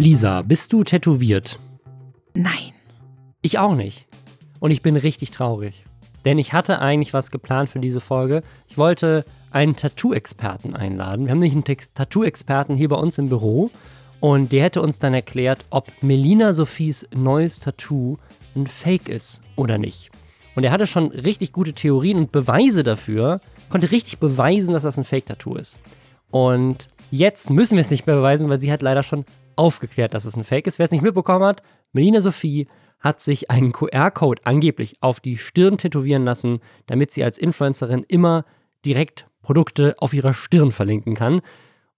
Lisa, bist du tätowiert? Nein. Ich auch nicht. Und ich bin richtig traurig. Denn ich hatte eigentlich was geplant für diese Folge. Ich wollte einen Tattoo-Experten einladen. Wir haben nämlich einen Tattoo-Experten hier bei uns im Büro. Und der hätte uns dann erklärt, ob Melina Sophies neues Tattoo ein Fake ist oder nicht. Und er hatte schon richtig gute Theorien und Beweise dafür, konnte richtig beweisen, dass das ein Fake-Tattoo ist. Und jetzt müssen wir es nicht mehr beweisen, weil sie hat leider schon aufgeklärt, dass es ein Fake ist. Wer es nicht mitbekommen hat, Melina Sophie hat sich einen QR-Code angeblich auf die Stirn tätowieren lassen, damit sie als Influencerin immer direkt Produkte auf ihrer Stirn verlinken kann.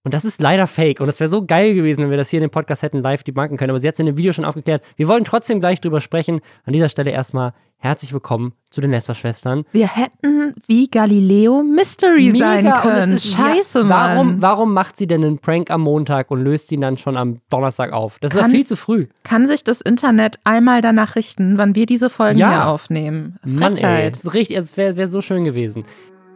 Und das ist leider fake. Und es wäre so geil gewesen, wenn wir das hier in dem Podcast hätten live debunken können. Aber sie hat es in dem Video schon aufgeklärt. Wir wollen trotzdem gleich drüber sprechen. An dieser Stelle erstmal herzlich willkommen zu den Lester-Schwestern. Wir hätten wie Galileo Mystery Mega, sein können. Scheiße, ja, Mann. Warum, warum macht sie denn einen Prank am Montag und löst ihn dann schon am Donnerstag auf? Das kann, ist doch viel zu früh. Kann sich das Internet einmal danach richten, wann wir diese Folgen ja. hier aufnehmen? Frechheit. Mann, ey. Das ist richtig, es wäre wär so schön gewesen.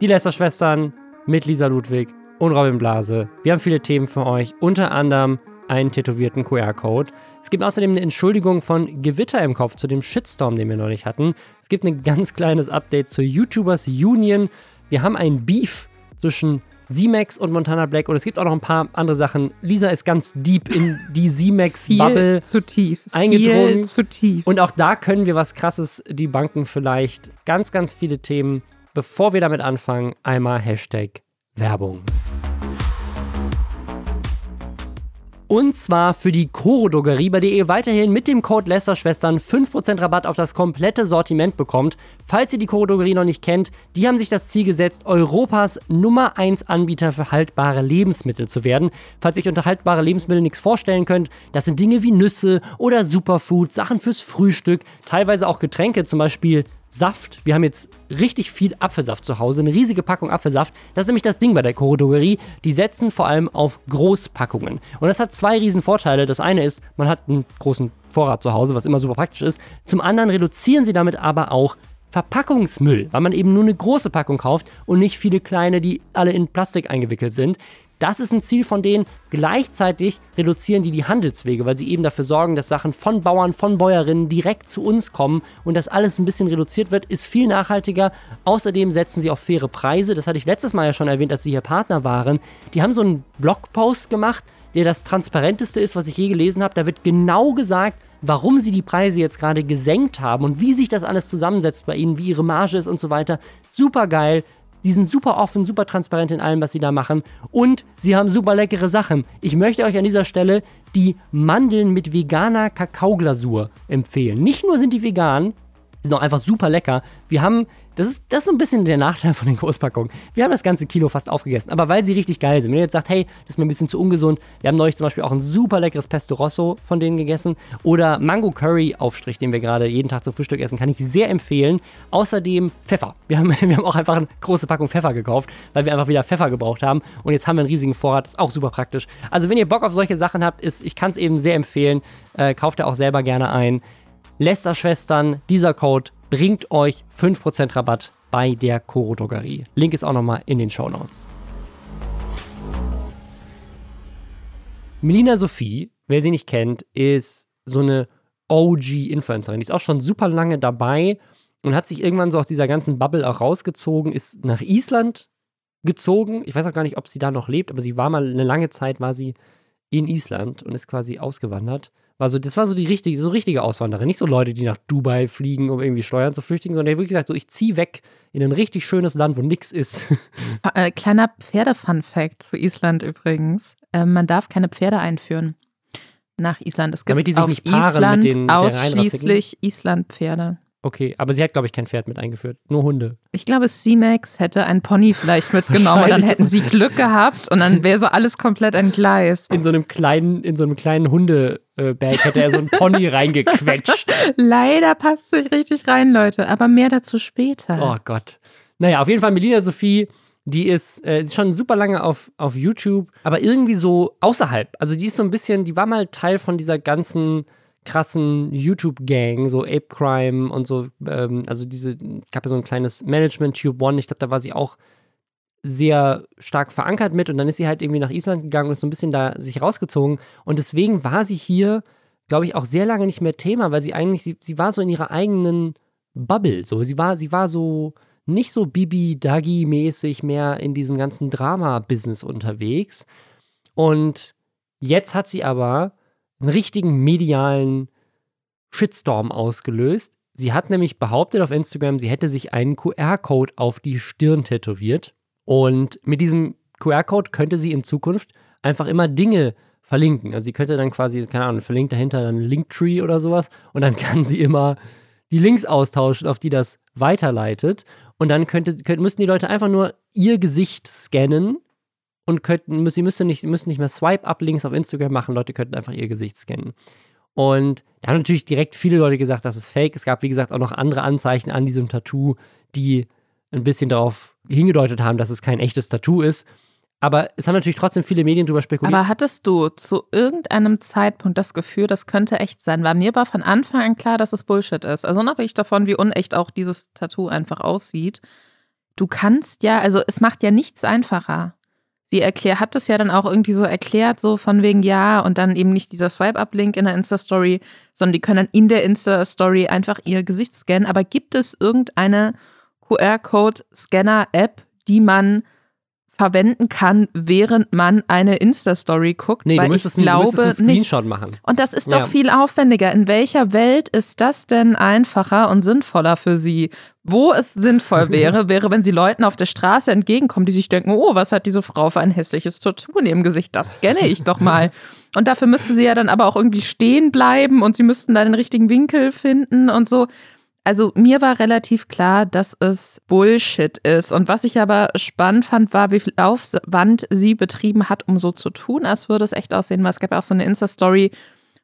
Die Lester-Schwestern mit Lisa Ludwig und Robin Blase. Wir haben viele Themen für euch, unter anderem einen tätowierten QR-Code. Es gibt außerdem eine Entschuldigung von Gewitter im Kopf zu dem Shitstorm, den wir neulich hatten. Es gibt ein ganz kleines Update zur YouTubers Union. Wir haben ein Beef zwischen Z-Max und Montana Black und es gibt auch noch ein paar andere Sachen. Lisa ist ganz deep in die Z-Max-Bubble zu tief. eingedrungen. Viel zu tief. Und auch da können wir was krasses, die Banken vielleicht. Ganz, ganz viele Themen. Bevor wir damit anfangen, einmal Hashtag Werbung. Und zwar für die Coro Drogerie, bei der ihr weiterhin mit dem Code Lästerschwestern 5% Rabatt auf das komplette Sortiment bekommt. Falls ihr die Coro Drogerie noch nicht kennt, die haben sich das Ziel gesetzt, Europas Nummer 1 Anbieter für haltbare Lebensmittel zu werden. Falls ihr euch unter haltbare Lebensmittel nichts vorstellen könnt, das sind Dinge wie Nüsse oder Superfood, Sachen fürs Frühstück, teilweise auch Getränke, zum Beispiel Saft. Wir haben jetzt richtig viel Apfelsaft zu Hause, eine riesige Packung Apfelsaft. Das ist nämlich das Ding bei der Drogerie. Die setzen vor allem auf Großpackungen. Und das hat zwei riesen Vorteile. Das eine ist, man hat einen großen Vorrat zu Hause, was immer super praktisch ist. Zum anderen reduzieren sie damit aber auch Verpackungsmüll, weil man eben nur eine große Packung kauft und nicht viele kleine, die alle in Plastik eingewickelt sind. Das ist ein Ziel von denen. Gleichzeitig reduzieren die die Handelswege, weil sie eben dafür sorgen, dass Sachen von Bauern, von Bäuerinnen direkt zu uns kommen und das alles ein bisschen reduziert wird, ist viel nachhaltiger. Außerdem setzen sie auf faire Preise. Das hatte ich letztes Mal ja schon erwähnt, als sie hier Partner waren. Die haben so einen Blogpost gemacht, der das transparenteste ist, was ich je gelesen habe. Da wird genau gesagt, warum sie die Preise jetzt gerade gesenkt haben und wie sich das alles zusammensetzt bei ihnen, wie ihre Marge ist und so weiter. Super geil. Die sind super offen, super transparent in allem, was sie da machen. Und sie haben super leckere Sachen. Ich möchte euch an dieser Stelle die Mandeln mit veganer Kakaoglasur empfehlen. Nicht nur sind die vegan, die sind auch einfach super lecker. Wir haben das ist, das ist so ein bisschen der Nachteil von den Großpackungen. Wir haben das ganze Kilo fast aufgegessen, aber weil sie richtig geil sind. Wenn ihr jetzt sagt, hey, das ist mir ein bisschen zu ungesund, wir haben neulich zum Beispiel auch ein super leckeres Pesto Rosso von denen gegessen oder Mango Curry Aufstrich, den wir gerade jeden Tag zum Frühstück essen, kann ich sehr empfehlen. Außerdem Pfeffer. Wir haben, wir haben auch einfach eine große Packung Pfeffer gekauft, weil wir einfach wieder Pfeffer gebraucht haben und jetzt haben wir einen riesigen Vorrat, ist auch super praktisch. Also wenn ihr Bock auf solche Sachen habt, ist, ich kann es eben sehr empfehlen, äh, kauft ihr auch selber gerne ein. Lester-Schwestern, dieser Code bringt euch 5% Rabatt bei der Coro Drogerie. Link ist auch nochmal in den Show Notes. Melina Sophie, wer sie nicht kennt, ist so eine OG-Influencerin. Die ist auch schon super lange dabei und hat sich irgendwann so aus dieser ganzen Bubble auch rausgezogen, ist nach Island gezogen. Ich weiß auch gar nicht, ob sie da noch lebt, aber sie war mal eine lange Zeit, war sie in Island und ist quasi ausgewandert war so, das war so die richtige, so richtige Auswanderer. Nicht so Leute, die nach Dubai fliegen, um irgendwie Steuern zu flüchtigen, sondern der wirklich gesagt, so ich ziehe weg in ein richtig schönes Land, wo nichts ist. Äh, kleiner Pferde-Fun-Fact zu Island übrigens. Äh, man darf keine Pferde einführen nach Island. Es gibt Damit die sich auf nicht paaren Island mit den ausschließlich Island-Pferde. Okay, aber sie hat, glaube ich, kein Pferd mit eingeführt, nur Hunde. Ich glaube, C-Max hätte ein Pony vielleicht mitgenommen und dann hätten sie Glück gehabt und dann wäre so alles komplett entgleist. In so einem kleinen, in so einem kleinen Hundebag hätte er so ein Pony reingequetscht. Leider passt sich richtig rein, Leute, aber mehr dazu später. Oh Gott. Naja, auf jeden Fall Melina Sophie, die ist, äh, ist schon super lange auf, auf YouTube, aber irgendwie so außerhalb. Also die ist so ein bisschen, die war mal Teil von dieser ganzen krassen YouTube-Gang, so Ape Crime und so, ähm, also diese, gab ja so ein kleines Management Tube One, ich glaube, da war sie auch sehr stark verankert mit und dann ist sie halt irgendwie nach Island gegangen und ist so ein bisschen da sich rausgezogen. Und deswegen war sie hier, glaube ich, auch sehr lange nicht mehr Thema, weil sie eigentlich, sie, sie war so in ihrer eigenen Bubble. So, sie war, sie war so nicht so Bibi Dagi-mäßig mehr in diesem ganzen Drama-Business unterwegs. Und jetzt hat sie aber einen richtigen medialen Shitstorm ausgelöst. Sie hat nämlich behauptet auf Instagram, sie hätte sich einen QR-Code auf die Stirn tätowiert. Und mit diesem QR-Code könnte sie in Zukunft einfach immer Dinge verlinken. Also sie könnte dann quasi, keine Ahnung, verlinkt dahinter dann Linktree oder sowas und dann kann sie immer die Links austauschen, auf die das weiterleitet. Und dann könnte, könnte, müssten die Leute einfach nur ihr Gesicht scannen und könnten, sie müssen nicht, müssen nicht mehr Swipe-Up-Links auf Instagram machen, Leute könnten einfach ihr Gesicht scannen. Und da haben natürlich direkt viele Leute gesagt, das ist fake. Es gab, wie gesagt, auch noch andere Anzeichen an diesem Tattoo, die ein bisschen darauf hingedeutet haben, dass es kein echtes Tattoo ist. Aber es haben natürlich trotzdem viele Medien darüber spekuliert. Aber hattest du zu irgendeinem Zeitpunkt das Gefühl, das könnte echt sein? Weil mir war von Anfang an klar, dass es Bullshit ist. Also unabhängig davon, wie unecht auch dieses Tattoo einfach aussieht. Du kannst ja, also es macht ja nichts einfacher. Sie erklärt, hat es ja dann auch irgendwie so erklärt, so von wegen ja und dann eben nicht dieser Swipe-Up-Link in der Insta-Story, sondern die können dann in der Insta-Story einfach ihr Gesicht scannen. Aber gibt es irgendeine QR-Code-Scanner-App, die man verwenden kann, während man eine Insta-Story guckt. Nee, weil du müsstest, ich glaube, du müsstest einen Screenshot nicht. machen. Und das ist doch ja. viel aufwendiger. In welcher Welt ist das denn einfacher und sinnvoller für Sie? Wo es sinnvoll wäre, wäre, wenn Sie Leuten auf der Straße entgegenkommen, die sich denken, oh, was hat diese Frau für ein hässliches Tattoo in ihrem Gesicht? Das scanne ich doch mal. Und dafür müsste sie ja dann aber auch irgendwie stehen bleiben und sie müssten da den richtigen Winkel finden und so. Also mir war relativ klar, dass es Bullshit ist. Und was ich aber spannend fand, war, wie viel Aufwand sie betrieben hat, um so zu tun, als würde es echt aussehen. Weil es gab ja auch so eine Insta-Story,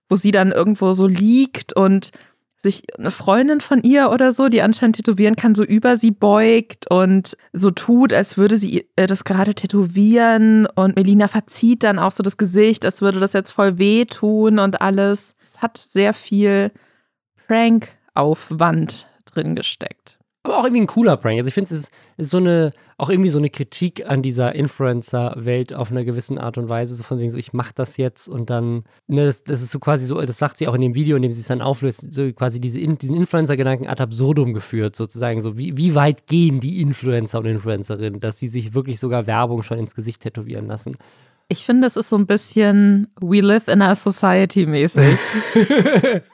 wo sie dann irgendwo so liegt und sich eine Freundin von ihr oder so, die anscheinend tätowieren kann, so über sie beugt und so tut, als würde sie äh, das gerade tätowieren. Und Melina verzieht dann auch so das Gesicht, als würde das jetzt voll wehtun und alles. Es hat sehr viel Prank Aufwand drin gesteckt. Aber auch irgendwie ein cooler Prank. Also ich finde, es ist, ist, so eine, auch irgendwie so eine Kritik an dieser Influencer-Welt auf einer gewissen Art und Weise. So von wegen so, ich mache das jetzt und dann, ne, das, das ist so quasi so, das sagt sie auch in dem Video, in dem sie es dann auflöst, so quasi diese, diesen Influencer-Gedanken ad absurdum geführt, sozusagen. So, wie, wie weit gehen die Influencer und Influencerinnen, dass sie sich wirklich sogar Werbung schon ins Gesicht tätowieren lassen? Ich finde, das ist so ein bisschen We live in a society mäßig.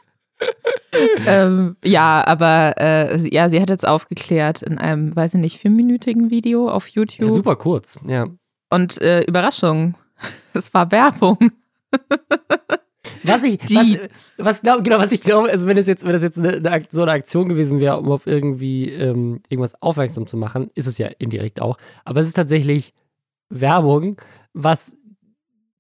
ähm, ja, aber äh, ja, sie hat jetzt aufgeklärt in einem, weiß ich nicht, vierminütigen Video auf YouTube. Ja, super kurz, ja. Und äh, Überraschung, es war Werbung. Was ich, Die, was, was glaub, genau, was ich glaube, also wenn das jetzt, wenn das jetzt eine, eine, so eine Aktion gewesen wäre, um auf irgendwie ähm, irgendwas aufmerksam zu machen, ist es ja indirekt auch. Aber es ist tatsächlich Werbung, was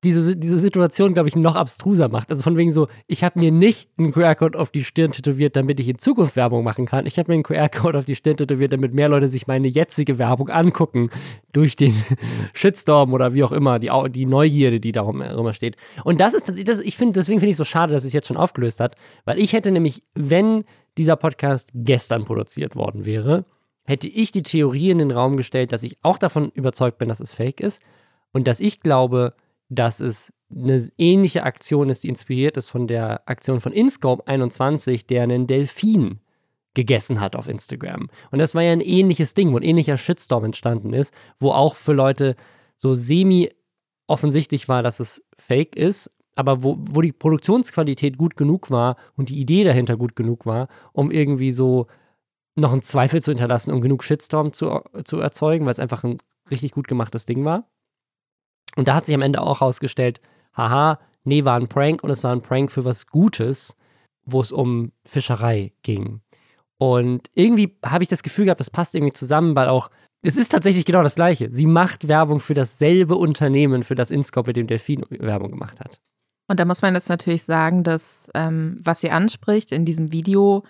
diese, diese Situation, glaube ich, noch abstruser macht. Also von wegen so, ich habe mir nicht einen QR-Code auf die Stirn tätowiert, damit ich in Zukunft Werbung machen kann. Ich habe mir einen QR-Code auf die Stirn tätowiert, damit mehr Leute sich meine jetzige Werbung angucken durch den Shitstorm oder wie auch immer, die, die Neugierde, die darum immer steht. Und das ist, das, ich finde, deswegen finde ich es so schade, dass es jetzt schon aufgelöst hat, weil ich hätte nämlich, wenn dieser Podcast gestern produziert worden wäre, hätte ich die Theorie in den Raum gestellt, dass ich auch davon überzeugt bin, dass es fake ist und dass ich glaube, dass es eine ähnliche Aktion ist, die inspiriert ist von der Aktion von Inscope 21, der einen Delfin gegessen hat auf Instagram. Und das war ja ein ähnliches Ding, wo ein ähnlicher Shitstorm entstanden ist, wo auch für Leute so semi offensichtlich war, dass es fake ist, aber wo, wo die Produktionsqualität gut genug war und die Idee dahinter gut genug war, um irgendwie so noch einen Zweifel zu hinterlassen, um genug Shitstorm zu, zu erzeugen, weil es einfach ein richtig gut gemachtes Ding war. Und da hat sich am Ende auch herausgestellt, haha, nee, war ein Prank und es war ein Prank für was Gutes, wo es um Fischerei ging. Und irgendwie habe ich das Gefühl gehabt, das passt irgendwie zusammen, weil auch, es ist tatsächlich genau das Gleiche. Sie macht Werbung für dasselbe Unternehmen, für das Inscope mit dem Delfin Werbung gemacht hat. Und da muss man jetzt natürlich sagen, dass ähm, was sie anspricht in diesem Video,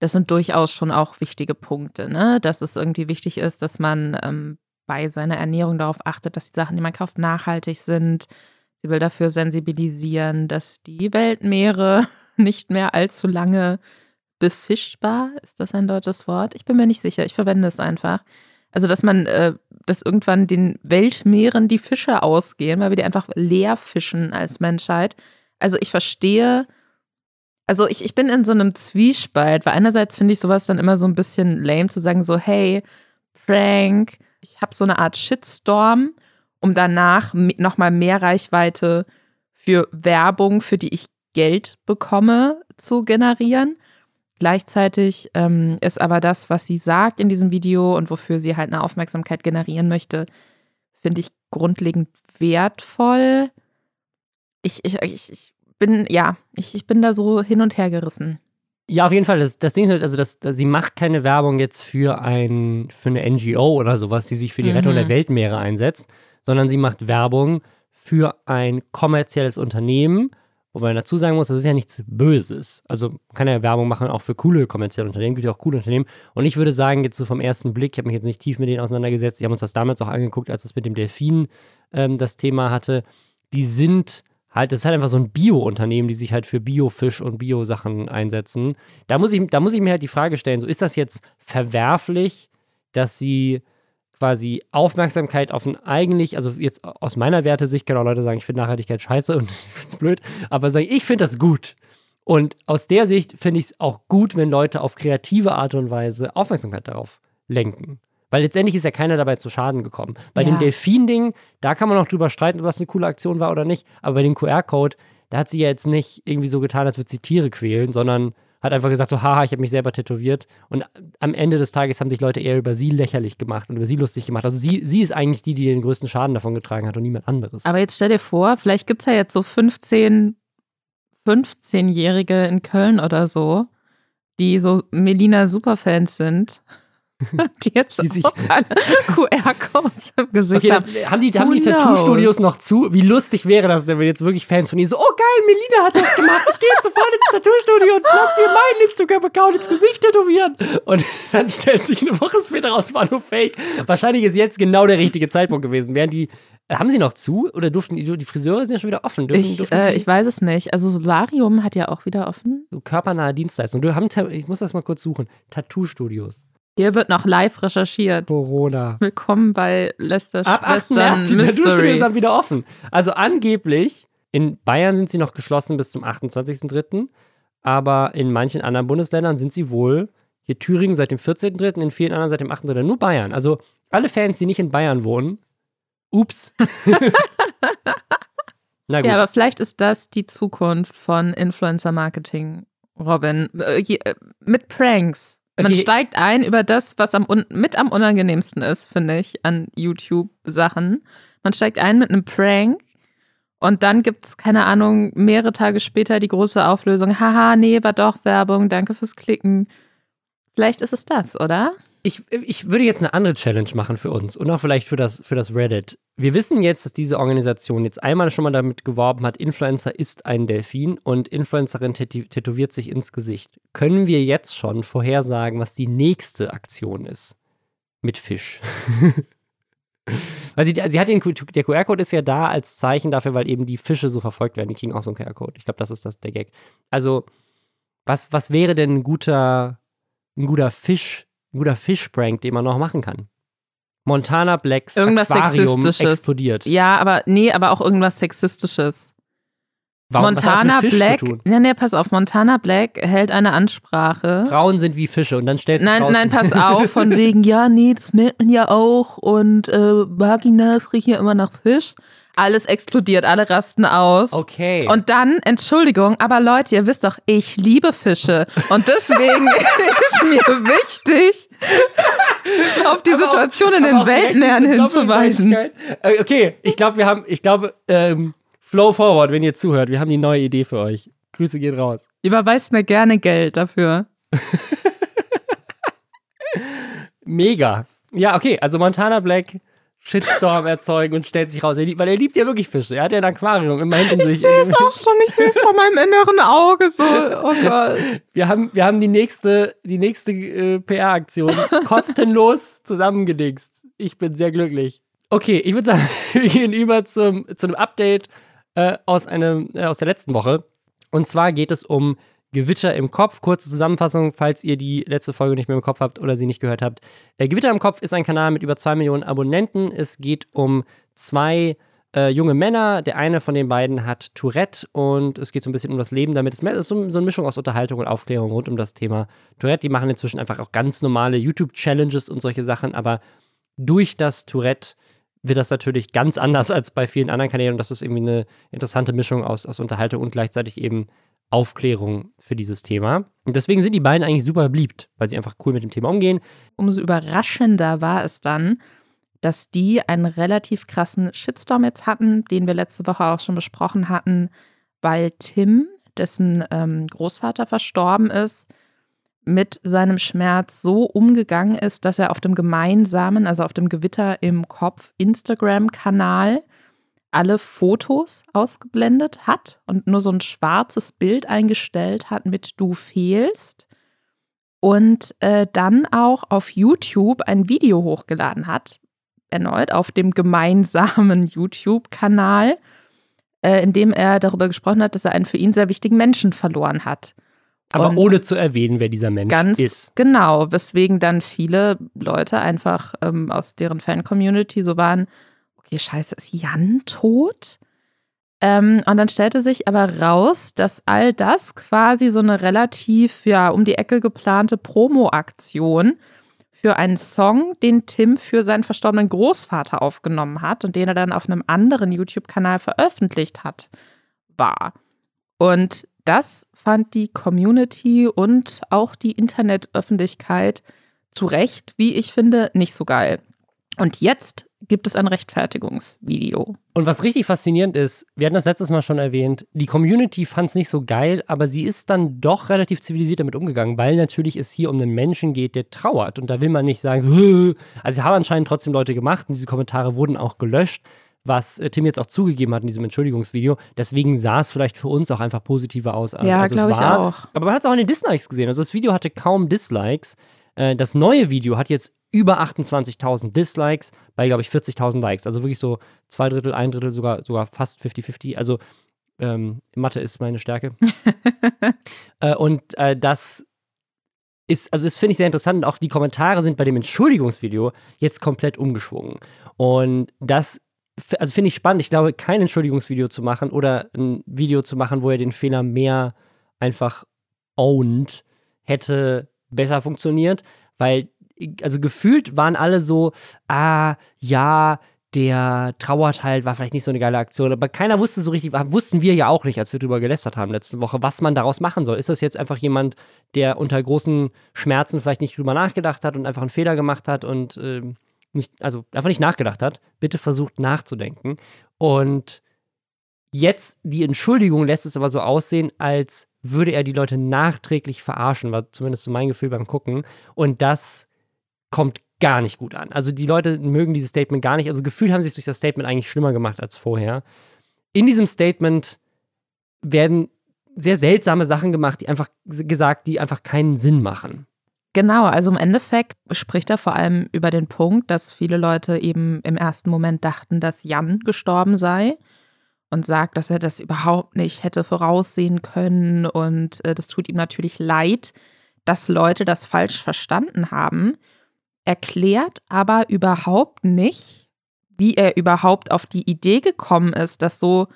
das sind durchaus schon auch wichtige Punkte, ne? Dass es irgendwie wichtig ist, dass man ähm, bei seiner Ernährung darauf achtet, dass die Sachen, die man kauft, nachhaltig sind. Sie will dafür sensibilisieren, dass die Weltmeere nicht mehr allzu lange befischbar, ist das ein deutsches Wort? Ich bin mir nicht sicher, ich verwende es einfach. Also, dass man äh, dass irgendwann den Weltmeeren die Fische ausgehen, weil wir die einfach leer fischen als Menschheit. Also ich verstehe, also ich, ich bin in so einem Zwiespalt, weil einerseits finde ich sowas dann immer so ein bisschen lame zu sagen, so, hey, Prank, ich habe so eine Art Shitstorm, um danach nochmal mehr Reichweite für Werbung, für die ich Geld bekomme, zu generieren. Gleichzeitig ähm, ist aber das, was sie sagt in diesem Video und wofür sie halt eine Aufmerksamkeit generieren möchte, finde ich grundlegend wertvoll. Ich, ich, ich, ich bin, ja, ich, ich bin da so hin und her gerissen. Ja, auf jeden Fall. Das, das Ding ist halt, also das, das, sie macht keine Werbung jetzt für, ein, für eine NGO oder sowas, die sich für die mhm. Rettung der Weltmeere einsetzt, sondern sie macht Werbung für ein kommerzielles Unternehmen, Wobei man dazu sagen muss, das ist ja nichts Böses. Also man kann ja Werbung machen auch für coole kommerzielle Unternehmen, gibt ja auch coole Unternehmen. Und ich würde sagen, jetzt so vom ersten Blick, ich habe mich jetzt nicht tief mit denen auseinandergesetzt, die haben uns das damals auch angeguckt, als es mit dem Delfin ähm, das Thema hatte. Die sind halt, das ist halt einfach so ein Bio-Unternehmen, die sich halt für Biofisch und Bio-Sachen einsetzen. Da muss, ich, da muss ich mir halt die Frage stellen, so ist das jetzt verwerflich, dass sie quasi Aufmerksamkeit auf ein eigentlich, also jetzt aus meiner Wertesicht können auch Leute sagen, ich finde Nachhaltigkeit scheiße und ich finde es blöd, aber sagen, ich finde das gut. Und aus der Sicht finde ich es auch gut, wenn Leute auf kreative Art und Weise Aufmerksamkeit darauf lenken. Weil letztendlich ist ja keiner dabei zu Schaden gekommen. Bei ja. dem Delfin-Ding, da kann man noch drüber streiten, ob das eine coole Aktion war oder nicht. Aber bei dem QR-Code, da hat sie ja jetzt nicht irgendwie so getan, als würde sie Tiere quälen, sondern hat einfach gesagt, so, haha, ich habe mich selber tätowiert. Und am Ende des Tages haben sich Leute eher über sie lächerlich gemacht und über sie lustig gemacht. Also sie, sie ist eigentlich die, die den größten Schaden davon getragen hat und niemand anderes. Aber jetzt stell dir vor, vielleicht gibt es ja jetzt so 15, 15-Jährige in Köln oder so, die so Melina Superfans sind die jetzt die sich QR-Codes im Gesicht okay, haben. Das, haben die, haben die Tattoo-Studios noch zu? Wie lustig wäre das, wenn wir jetzt wirklich Fans von ihr so, oh geil, Melina hat das gemacht, ich gehe jetzt sofort ins Tattoo-Studio und lass mir meinen Instagram-Account ins Gesicht tätowieren. Und dann stellt sich eine Woche später raus, war nur Fake. Wahrscheinlich ist jetzt genau der richtige Zeitpunkt gewesen. Wären die, äh, haben sie noch zu oder durften die, die Friseure sind ja schon wieder offen? Dürfen, ich, dürfen äh, ich weiß es nicht. Also Solarium hat ja auch wieder offen. So körpernahe Dienstleistung. Du haben, ich muss das mal kurz suchen. Tattoo-Studios. Hier wird noch live recherchiert. Corona. Willkommen bei Lester Ab 8. März sind die Tattoo-Studios dann wieder offen. Also angeblich, in Bayern sind sie noch geschlossen bis zum 28.03., aber in manchen anderen Bundesländern sind sie wohl, hier Thüringen seit dem 14.03., in vielen anderen seit dem 8.03., nur Bayern. Also alle Fans, die nicht in Bayern wohnen, ups. Na gut. Ja, aber vielleicht ist das die Zukunft von Influencer-Marketing, Robin. Äh, äh, mit Pranks. Man okay. steigt ein über das, was am mit am unangenehmsten ist, finde ich, an YouTube-Sachen. Man steigt ein mit einem Prank und dann gibt es, keine Ahnung, mehrere Tage später die große Auflösung. Haha, nee, war doch Werbung, danke fürs Klicken. Vielleicht ist es das, oder? Ich, ich würde jetzt eine andere Challenge machen für uns und auch vielleicht für das, für das Reddit. Wir wissen jetzt, dass diese Organisation jetzt einmal schon mal damit geworben hat, Influencer ist ein Delfin und Influencerin tätowiert sich ins Gesicht. Können wir jetzt schon vorhersagen, was die nächste Aktion ist? Mit Fisch. weil sie, sie hat den, der QR-Code ist ja da als Zeichen dafür, weil eben die Fische so verfolgt werden. Die kriegen auch so einen QR-Code. Ich glaube, das ist das, der Gag. Also, was, was wäre denn ein guter, ein guter Fisch? Guter Fischprank, den man noch machen kann. Montana Blacks irgendwas Aquarium Sexistisches. explodiert. Ja, aber nee, aber auch irgendwas Sexistisches. Warum, Montana Black, nee, nee, pass auf, Montana Black hält eine Ansprache. Frauen sind wie Fische und dann stellt sich Nein, raus, nein, pass auf, von wegen, ja, nee, das merkt man ja auch und äh, Vaginas riechen ja immer nach Fisch. Alles explodiert, alle rasten aus. Okay. Und dann, Entschuldigung, aber Leute, ihr wisst doch, ich liebe Fische. Und deswegen ist mir wichtig, auf die Situation in den Weltmeeren hinzuweisen. Äh, okay, ich glaube, wir haben, ich glaube, ähm, Flow Forward, wenn ihr zuhört, wir haben die neue Idee für euch. Grüße gehen raus. Überweist mir gerne Geld dafür. Mega. Ja, okay, also Montana Black Shitstorm erzeugen und stellt sich raus. Er weil er liebt ja wirklich Fische. Er hat ja ein Aquarium immer hinter sich. Ich sehe es auch schon, ich sehe es vor meinem inneren Auge so. Oh Gott. Wir haben, wir haben die nächste, die nächste äh, PR-Aktion kostenlos zusammengedingst. Ich bin sehr glücklich. Okay, ich würde sagen, wir gehen über zum, zu einem Update äh, aus, einem, äh, aus der letzten Woche. Und zwar geht es um Gewitter im Kopf. Kurze Zusammenfassung, falls ihr die letzte Folge nicht mehr im Kopf habt oder sie nicht gehört habt. Äh, Gewitter im Kopf ist ein Kanal mit über zwei Millionen Abonnenten. Es geht um zwei äh, junge Männer. Der eine von den beiden hat Tourette und es geht so ein bisschen um das Leben damit. Es ist so, so eine Mischung aus Unterhaltung und Aufklärung rund um das Thema Tourette. Die machen inzwischen einfach auch ganz normale YouTube-Challenges und solche Sachen, aber durch das Tourette wird das natürlich ganz anders als bei vielen anderen Kanälen und das ist irgendwie eine interessante Mischung aus, aus Unterhaltung und gleichzeitig eben Aufklärung für dieses Thema. Und deswegen sind die beiden eigentlich super beliebt, weil sie einfach cool mit dem Thema umgehen. Umso überraschender war es dann, dass die einen relativ krassen Shitstorm jetzt hatten, den wir letzte Woche auch schon besprochen hatten, weil Tim, dessen ähm, Großvater verstorben ist, mit seinem Schmerz so umgegangen ist, dass er auf dem gemeinsamen, also auf dem Gewitter im Kopf Instagram-Kanal alle Fotos ausgeblendet hat und nur so ein schwarzes Bild eingestellt hat mit Du fehlst und äh, dann auch auf YouTube ein Video hochgeladen hat, erneut auf dem gemeinsamen YouTube-Kanal, äh, in dem er darüber gesprochen hat, dass er einen für ihn sehr wichtigen Menschen verloren hat. Aber und ohne zu erwähnen, wer dieser Mensch ganz ist. Genau, weswegen dann viele Leute einfach ähm, aus deren Fan-Community so waren, okay, scheiße, ist Jan tot? Ähm, und dann stellte sich aber raus, dass all das quasi so eine relativ ja um die Ecke geplante Promo-Aktion für einen Song, den Tim für seinen verstorbenen Großvater aufgenommen hat und den er dann auf einem anderen YouTube-Kanal veröffentlicht hat, war. Und das fand die Community und auch die Internetöffentlichkeit zu Recht, wie ich finde, nicht so geil. Und jetzt gibt es ein Rechtfertigungsvideo. Und was richtig faszinierend ist, wir hatten das letztes Mal schon erwähnt, die Community fand es nicht so geil, aber sie ist dann doch relativ zivilisiert damit umgegangen, weil natürlich es hier um einen Menschen geht, der trauert. Und da will man nicht sagen, so, also sie haben anscheinend trotzdem Leute gemacht und diese Kommentare wurden auch gelöscht, was äh, Tim jetzt auch zugegeben hat in diesem Entschuldigungsvideo. Deswegen sah es vielleicht für uns auch einfach positiver aus, ja, als es war. Ich auch. Aber man hat es auch in den Dislikes gesehen. Also das Video hatte kaum Dislikes. Äh, das neue Video hat jetzt über 28.000 Dislikes bei, glaube ich, 40.000 Likes. Also wirklich so zwei Drittel, ein Drittel, sogar, sogar fast 50-50. Also ähm, Mathe ist meine Stärke. äh, und äh, das ist, also das finde ich sehr interessant. Und auch die Kommentare sind bei dem Entschuldigungsvideo jetzt komplett umgeschwungen. Und das also finde ich spannend. Ich glaube, kein Entschuldigungsvideo zu machen oder ein Video zu machen, wo er den Fehler mehr einfach owned, hätte besser funktioniert, weil also gefühlt waren alle so, ah, ja, der trauert halt, war vielleicht nicht so eine geile Aktion, aber keiner wusste so richtig, wussten wir ja auch nicht, als wir drüber gelästert haben letzte Woche, was man daraus machen soll. Ist das jetzt einfach jemand, der unter großen Schmerzen vielleicht nicht drüber nachgedacht hat und einfach einen Fehler gemacht hat und äh, nicht, also einfach nicht nachgedacht hat? Bitte versucht nachzudenken. Und jetzt die Entschuldigung lässt es aber so aussehen, als würde er die Leute nachträglich verarschen, war zumindest so mein Gefühl beim Gucken. Und das kommt gar nicht gut an. Also die Leute mögen dieses Statement gar nicht. Also gefühlt haben sie es durch das Statement eigentlich schlimmer gemacht als vorher. In diesem Statement werden sehr seltsame Sachen gemacht, die einfach gesagt, die einfach keinen Sinn machen. Genau, also im Endeffekt spricht er vor allem über den Punkt, dass viele Leute eben im ersten Moment dachten, dass Jan gestorben sei und sagt, dass er das überhaupt nicht hätte voraussehen können und äh, das tut ihm natürlich leid, dass Leute das falsch verstanden haben erklärt aber überhaupt nicht, wie er überhaupt auf die Idee gekommen ist, das so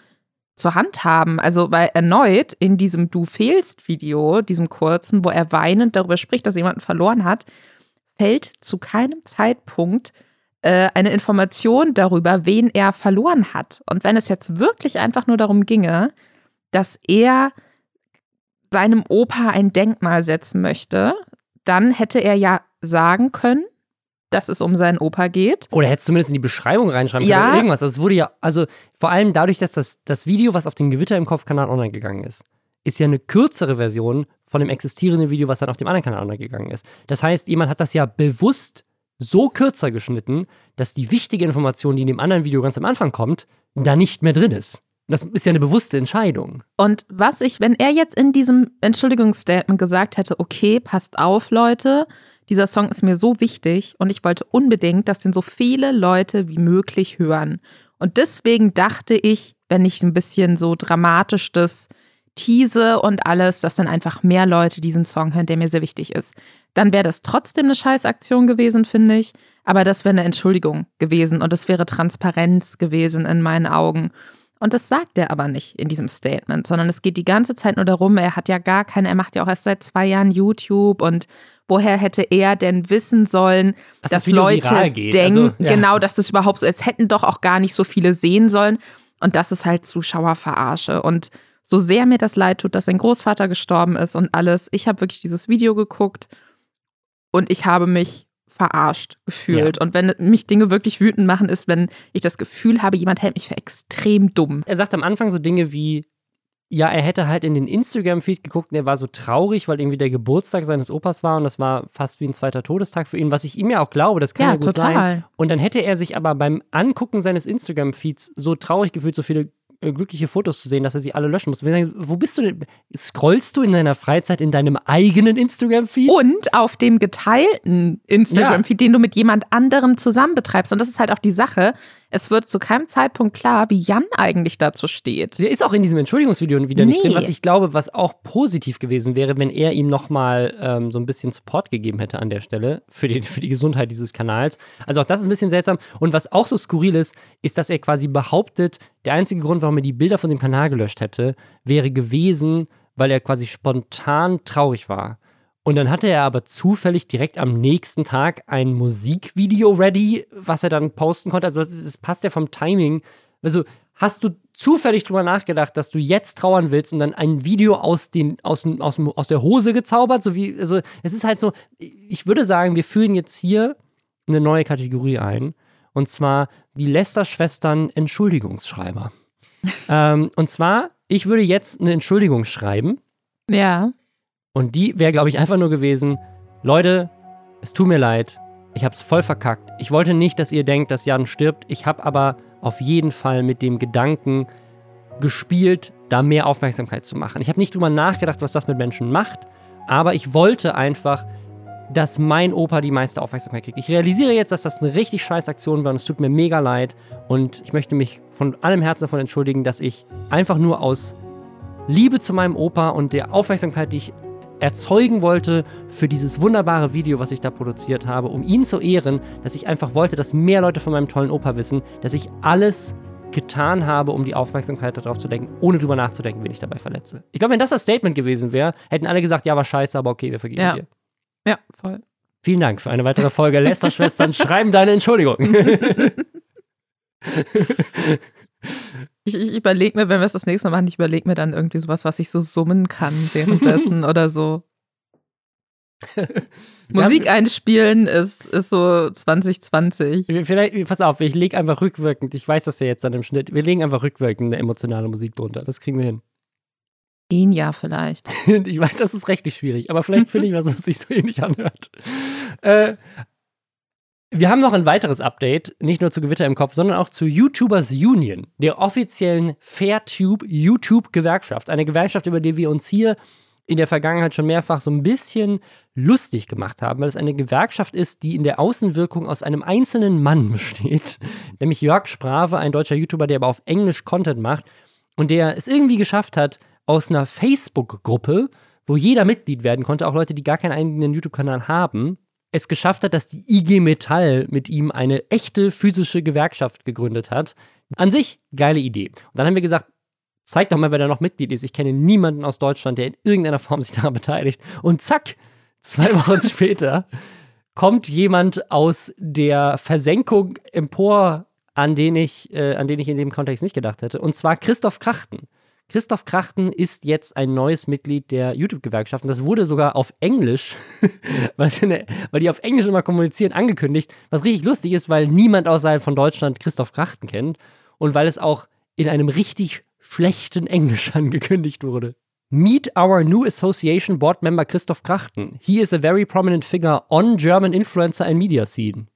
zu handhaben. Also, weil erneut in diesem Du fehlst Video, diesem kurzen, wo er weinend darüber spricht, dass jemanden verloren hat, fällt zu keinem Zeitpunkt eine Information darüber, wen er verloren hat. Und wenn es jetzt wirklich einfach nur darum ginge, dass er seinem Opa ein Denkmal setzen möchte, dann hätte er ja sagen können, dass es um seinen Opa geht. Oder hätte es zumindest in die Beschreibung reinschreiben können ja. oder irgendwas. Also es wurde ja, also vor allem dadurch, dass das, das Video, was auf den Gewitter im Kopfkanal online gegangen ist, ist ja eine kürzere Version von dem existierenden Video, was dann auf dem anderen Kanal online gegangen ist. Das heißt, jemand hat das ja bewusst so kürzer geschnitten, dass die wichtige Information, die in dem anderen Video ganz am Anfang kommt, da nicht mehr drin ist. Das ist ja eine bewusste Entscheidung. Und was ich, wenn er jetzt in diesem Entschuldigungsstatement gesagt hätte, okay, passt auf, Leute, dieser Song ist mir so wichtig und ich wollte unbedingt, dass den so viele Leute wie möglich hören. Und deswegen dachte ich, wenn ich ein bisschen so dramatisch das tease und alles, dass dann einfach mehr Leute diesen Song hören, der mir sehr wichtig ist. Dann wäre das trotzdem eine Scheißaktion gewesen, finde ich. Aber das wäre eine Entschuldigung gewesen und es wäre Transparenz gewesen in meinen Augen. Und das sagt er aber nicht in diesem Statement, sondern es geht die ganze Zeit nur darum, er hat ja gar keine, er macht ja auch erst seit zwei Jahren YouTube und woher hätte er denn wissen sollen, dass, dass das Leute denken, also, ja. genau, dass das überhaupt so ist, hätten doch auch gar nicht so viele sehen sollen. Und das ist halt Zuschauerverarsche. Und so sehr mir das leid tut, dass sein Großvater gestorben ist und alles, ich habe wirklich dieses Video geguckt und ich habe mich verarscht gefühlt. Ja. Und wenn mich Dinge wirklich wütend machen, ist, wenn ich das Gefühl habe, jemand hält mich für extrem dumm. Er sagt am Anfang so Dinge wie, ja, er hätte halt in den Instagram-Feed geguckt und er war so traurig, weil irgendwie der Geburtstag seines Opas war und das war fast wie ein zweiter Todestag für ihn, was ich ihm ja auch glaube, das kann ja, ja gut total. sein. Und dann hätte er sich aber beim Angucken seines Instagram-Feeds so traurig gefühlt, so viele glückliche Fotos zu sehen, dass er sie alle löschen muss. Sagen, wo bist du denn? Scrollst du in deiner Freizeit in deinem eigenen Instagram-Feed? Und auf dem geteilten Instagram-Feed, ja. den du mit jemand anderem zusammen betreibst. Und das ist halt auch die Sache es wird zu keinem Zeitpunkt klar, wie Jan eigentlich dazu steht. Der ist auch in diesem Entschuldigungsvideo wieder nicht nee. drin, was ich glaube, was auch positiv gewesen wäre, wenn er ihm nochmal ähm, so ein bisschen Support gegeben hätte an der Stelle für, den, für die Gesundheit dieses Kanals. Also auch das ist ein bisschen seltsam. Und was auch so skurril ist, ist, dass er quasi behauptet, der einzige Grund, warum er die Bilder von dem Kanal gelöscht hätte, wäre gewesen, weil er quasi spontan traurig war. Und dann hatte er aber zufällig direkt am nächsten Tag ein Musikvideo ready, was er dann posten konnte. Also das, passt ja vom Timing. Also hast du zufällig drüber nachgedacht, dass du jetzt trauern willst und dann ein Video aus, den, aus, aus, aus der Hose gezaubert? So wie, also es ist halt so, ich würde sagen, wir führen jetzt hier eine neue Kategorie ein. Und zwar die Lester-Schwestern Entschuldigungsschreiber. ähm, und zwar, ich würde jetzt eine Entschuldigung schreiben. Ja. Und die wäre, glaube ich, einfach nur gewesen, Leute, es tut mir leid, ich habe es voll verkackt. Ich wollte nicht, dass ihr denkt, dass Jan stirbt. Ich habe aber auf jeden Fall mit dem Gedanken gespielt, da mehr Aufmerksamkeit zu machen. Ich habe nicht drüber nachgedacht, was das mit Menschen macht, aber ich wollte einfach, dass mein Opa die meiste Aufmerksamkeit kriegt. Ich realisiere jetzt, dass das eine richtig scheiß Aktion war und es tut mir mega leid und ich möchte mich von allem Herzen davon entschuldigen, dass ich einfach nur aus Liebe zu meinem Opa und der Aufmerksamkeit, die ich erzeugen wollte für dieses wunderbare Video, was ich da produziert habe, um ihn zu ehren, dass ich einfach wollte, dass mehr Leute von meinem tollen Opa wissen, dass ich alles getan habe, um die Aufmerksamkeit darauf zu lenken, ohne drüber nachzudenken, wen ich dabei verletze. Ich glaube, wenn das das Statement gewesen wäre, hätten alle gesagt, ja, war scheiße, aber okay, wir vergeben ja. dir. Ja, voll. Vielen Dank für eine weitere Folge Lester-Schwestern schreiben deine Entschuldigung. Ich, ich überlege mir, wenn wir es das nächste Mal machen, ich überlege mir dann irgendwie sowas, was ich so summen kann währenddessen oder so. Musik einspielen ist, ist so 2020. Vielleicht, pass auf, ich lege einfach rückwirkend, ich weiß das ja jetzt dann im Schnitt, wir legen einfach rückwirkend eine emotionale Musik drunter. Das kriegen wir hin. Ein Jahr vielleicht. ich weiß, das ist rechtlich schwierig, aber vielleicht finde ich was, was sich so ähnlich anhört. Äh, wir haben noch ein weiteres Update, nicht nur zu Gewitter im Kopf, sondern auch zu YouTubers Union, der offiziellen Fairtube YouTube-Gewerkschaft. Eine Gewerkschaft, über die wir uns hier in der Vergangenheit schon mehrfach so ein bisschen lustig gemacht haben, weil es eine Gewerkschaft ist, die in der Außenwirkung aus einem einzelnen Mann besteht, nämlich Jörg Sprave, ein deutscher YouTuber, der aber auf Englisch Content macht und der es irgendwie geschafft hat, aus einer Facebook-Gruppe, wo jeder Mitglied werden konnte, auch Leute, die gar keinen eigenen YouTube-Kanal haben, es geschafft hat, dass die IG Metall mit ihm eine echte physische Gewerkschaft gegründet hat. An sich geile Idee. Und dann haben wir gesagt, zeig doch mal, wer da noch Mitglied ist. Ich kenne niemanden aus Deutschland, der in irgendeiner Form sich daran beteiligt. Und zack, zwei Wochen später kommt jemand aus der Versenkung empor, an den ich, äh, an den ich in dem Kontext nicht gedacht hätte. Und zwar Christoph Krachten. Christoph Krachten ist jetzt ein neues Mitglied der YouTube-Gewerkschaft. Und das wurde sogar auf Englisch, weil, die auf Englisch immer kommunizieren, angekündigt. Was richtig lustig ist, weil niemand außerhalb von Deutschland Christoph Krachten kennt. Und weil es auch in einem richtig schlechten Englisch angekündigt wurde. Meet our new association board member Christoph Krachten. He is a very prominent figure on German influencer and media scene.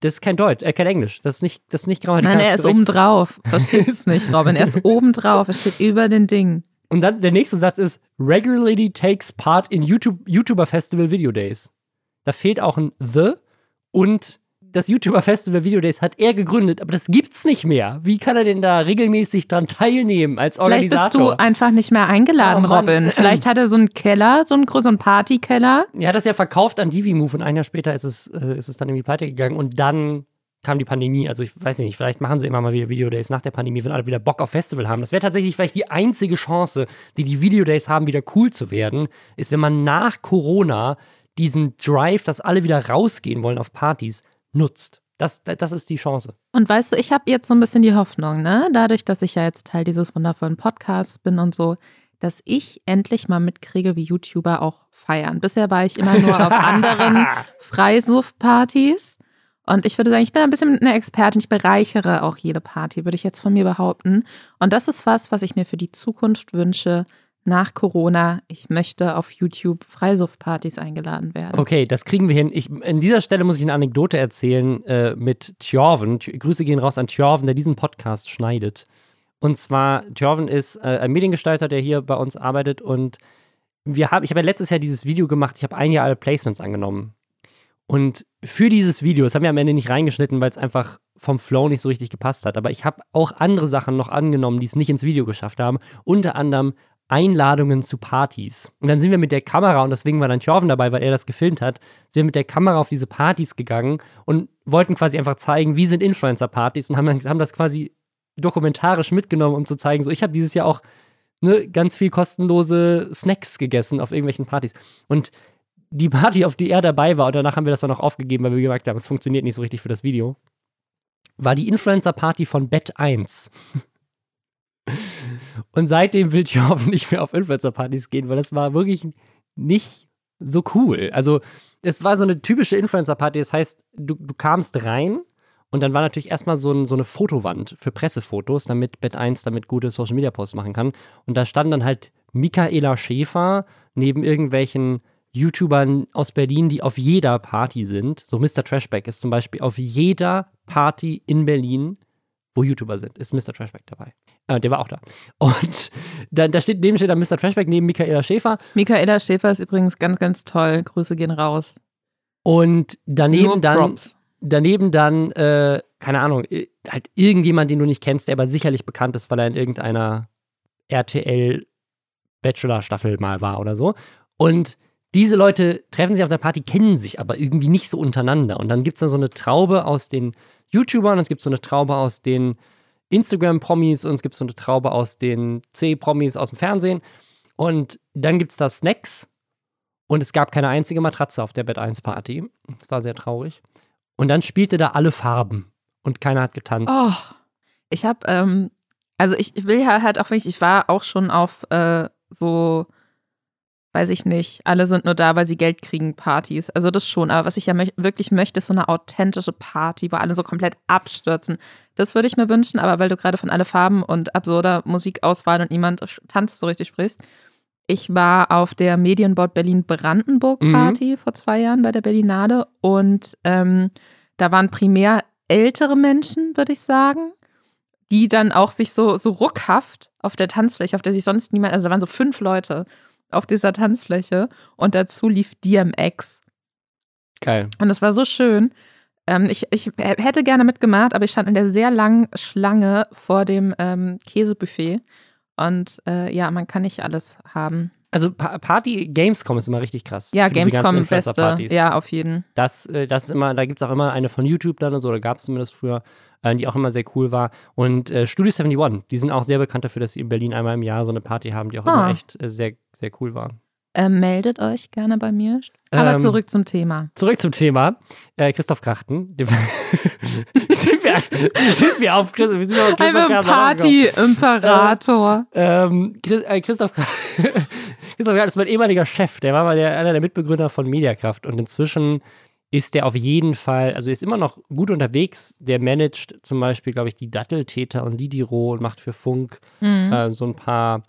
Das ist kein Deutsch, äh, kein Englisch. Das ist nicht, das ist nicht grammatikalisch. Nein, er ist oben drauf. Verstehst du es nicht, Robin? Er ist oben drauf. Er steht über den Ding. Und dann der nächste Satz ist: regularly takes part in YouTube, YouTuber Festival Video Days. Da fehlt auch ein The und das YouTuber-Festival Video Days hat er gegründet, aber das gibt's nicht mehr. Wie kann er denn da regelmäßig dran teilnehmen als Organisator? Vielleicht bist du einfach nicht mehr eingeladen, Oh. Robin. Vielleicht hat er so einen Keller, so einen, gro- so einen Partykeller. Er hat das ja verkauft an Divi-Move und ein Jahr später ist es, äh, ist es dann irgendwie pleite gegangen und dann kam die Pandemie. Also ich weiß nicht, vielleicht machen sie immer mal wieder Video Days nach der Pandemie, wenn alle wieder Bock auf Festival haben. Das wäre tatsächlich vielleicht die einzige Chance, die die Video Days haben, wieder cool zu werden, ist, wenn man nach Corona diesen Drive, dass alle wieder rausgehen wollen auf Partys, nutzt. Das, das ist die Chance. Und weißt du, ich habe jetzt so ein bisschen die Hoffnung, ne? Dadurch, dass ich ja jetzt Teil dieses wundervollen Podcasts bin und so, dass ich endlich mal mitkriege, wie YouTuber auch feiern. Bisher war ich immer nur auf anderen Freisuff-Partys. Und ich würde sagen, ich bin ein bisschen eine Expertin. Ich bereichere auch jede Party, würde ich jetzt von mir behaupten. Und das ist was, was ich mir für die Zukunft wünsche. Nach Corona, ich möchte auf YouTube Freisuff-Partys eingeladen werden. Okay, das kriegen wir hin. Ich, an dieser Stelle muss ich eine Anekdote erzählen äh, mit Tjorven. Tj- Grüße gehen raus an Tjorven, der diesen Podcast schneidet. Und zwar, Tjorven ist äh, ein Mediengestalter, der hier bei uns arbeitet. Und wir haben, ich habe ja letztes Jahr dieses Video gemacht. Ich habe ein Jahr alle Placements angenommen. Und für dieses Video, das haben wir am Ende nicht reingeschnitten, weil es einfach vom Flow nicht so richtig gepasst hat. Aber ich habe auch andere Sachen noch angenommen, die es nicht ins Video geschafft haben. Unter anderem Einladungen zu Partys. Und dann sind wir mit der Kamera, und deswegen war dann Tjorven dabei, weil er das gefilmt hat, sind wir mit der Kamera auf diese Partys gegangen und wollten quasi einfach zeigen, wie sind Influencer-Partys und haben, haben das quasi dokumentarisch mitgenommen, um zu zeigen, so ich habe dieses Jahr auch ne, ganz viel kostenlose Snacks gegessen auf irgendwelchen Partys. Und die Party, auf die er dabei war, und danach haben wir das dann auch aufgegeben, weil wir gemerkt haben, es funktioniert nicht so richtig für das Video, war die Influencer-Party von Bett 1. Und seitdem will Jorven nicht mehr auf Influencer-Partys gehen, weil das war wirklich nicht so cool. Also, es war so eine typische Influencer-Party. Das heißt, du, du kamst rein und dann war natürlich erstmal so, ein, so eine Fotowand für Pressefotos, damit Bett 1 damit gute Social-Media-Posts machen kann. Und da stand dann halt Michaela Schäfer neben irgendwelchen YouTubern aus Berlin, die auf jeder Party sind. So Mr. Trashback ist zum Beispiel auf jeder Party in Berlin, wo YouTuber sind, ist Mr. Trashback dabei. Äh, der war auch da. Und dann, da steht neben steht dann Mr. Trashback neben Michaela Schäfer Michaela Schäfer ist übrigens ganz, ganz toll. Grüße gehen raus. und daneben Nur dann Props. daneben dann, äh, keine Ahnung, halt irgendjemand, den du nicht kennst, der aber sicherlich bekannt ist, weil er in irgendeiner RTL Bachelor-Staffel mal war oder so. Und diese Leute treffen sich auf der Party, kennen sich aber irgendwie nicht so untereinander. Und dann gibt es dann so eine Traube aus den YouTubern, und es gibt so eine Traube aus den Instagram-Promis und es gibt so eine Traube aus den C-Promis aus dem Fernsehen. Und dann gibt es da Snacks und es gab keine einzige Matratze auf der Bett 1 Party. Das war sehr traurig. Und dann spielte da alle Farben und keiner hat getanzt. Oh, ich habe, ähm, also ich, ich will ja halt auch wirklich, ich war auch schon auf äh, so, weiß ich nicht, alle sind nur da, weil sie Geld kriegen, Partys. Also das schon. Aber was ich ja möch wirklich möchte, ist so eine authentische Party, wo alle so komplett abstürzen. Das würde ich mir wünschen, aber weil du gerade von alle Farben und absurder Musikauswahl und niemand tanzt so richtig sprichst. Ich war auf der Medienbord Berlin Brandenburg Mhm. Party vor zwei Jahren bei der Berlinade und ähm, da waren primär ältere Menschen, würde ich sagen, die dann auch sich so, so ruckhaft auf der Tanzfläche, auf der sich sonst niemand, also da waren so fünf Leute auf dieser Tanzfläche und dazu lief DMX. Geil. Und das war so schön. Ähm, ich, ich hätte gerne mitgemacht, aber ich stand in der sehr langen Schlange vor dem ähm, Käsebuffet. Und äh, ja, man kann nicht alles haben. Also pa Party Gamescom ist immer richtig krass. Ja, Gamescom beste. Ja, auf jeden. Das, äh, das ist immer, da gibt es auch immer eine von YouTube dann oder so, oder gab es zumindest früher, äh, die auch immer sehr cool war. Und äh, Studio 71, die sind auch sehr bekannt dafür, dass sie in Berlin einmal im Jahr so eine Party haben, die auch Ah. immer echt äh, sehr, sehr cool war. Ähm, meldet euch gerne bei mir. Aber Ähm, zurück zum Thema. Zurück zum Thema. Äh, Christoph Krachten. Sind wir, sind wir auf Chris, wie sind wir auf Christoph Ein Krachten? Party-Imperator. Ähm, Chris, äh, Christoph, Christoph Krachten ist mein ehemaliger Chef. Der war mal der, einer der Mitbegründer von Mediakraft. Und inzwischen ist der auf jeden Fall, also ist immer noch gut unterwegs. Der managt zum Beispiel, glaube ich, die Datteltäter und Didiro und macht für Funk Mhm. äh, so ein paar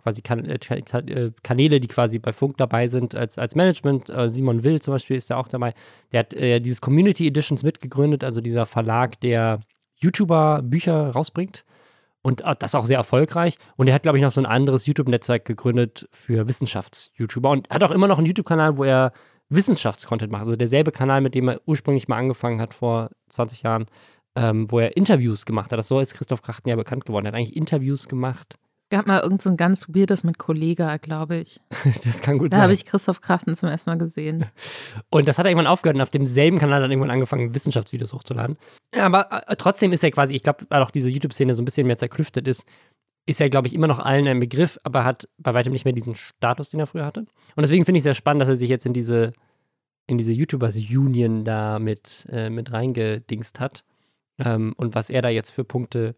quasi kan äh, äh, Kanäle, die quasi bei Funk dabei sind als, als Management. Äh, Simon Will zum Beispiel ist ja auch dabei. Der hat äh, dieses Community Editions mitgegründet, also dieser Verlag, der YouTuber Bücher rausbringt. Und äh, das auch sehr erfolgreich. Und er hat, glaube ich, noch so ein anderes YouTube-Netzwerk gegründet für Wissenschafts-YouTuber. Und hat auch immer noch einen YouTube-Kanal, wo er Wissenschaftscontent macht. Also derselbe Kanal, mit dem er ursprünglich mal angefangen hat vor 20 Jahren, ähm, wo er Interviews gemacht hat. Das so ist Christoph Krachten ja bekannt geworden. Er hat eigentlich Interviews gemacht. Es gab mal irgend so ein ganz weirdes mit Kollega, glaube ich. das kann gut Da sein. habe ich Christoph Krachten zum ersten Mal gesehen. Und das hat er irgendwann aufgehört und auf demselben Kanal dann irgendwann angefangen, Wissenschaftsvideos hochzuladen. Ja, aber äh, trotzdem ist er quasi, ich glaube, weil auch diese YouTube-Szene so ein bisschen mehr zerklüftet ist, ist er, glaube ich, immer noch allen ein Begriff, aber hat bei weitem nicht mehr diesen Status, den er früher hatte. Und deswegen finde ich es sehr spannend, dass er sich jetzt in diese, in diese YouTubers Union da mit, äh, mit reingedingst hat. Ähm, und was er da jetzt für Punkte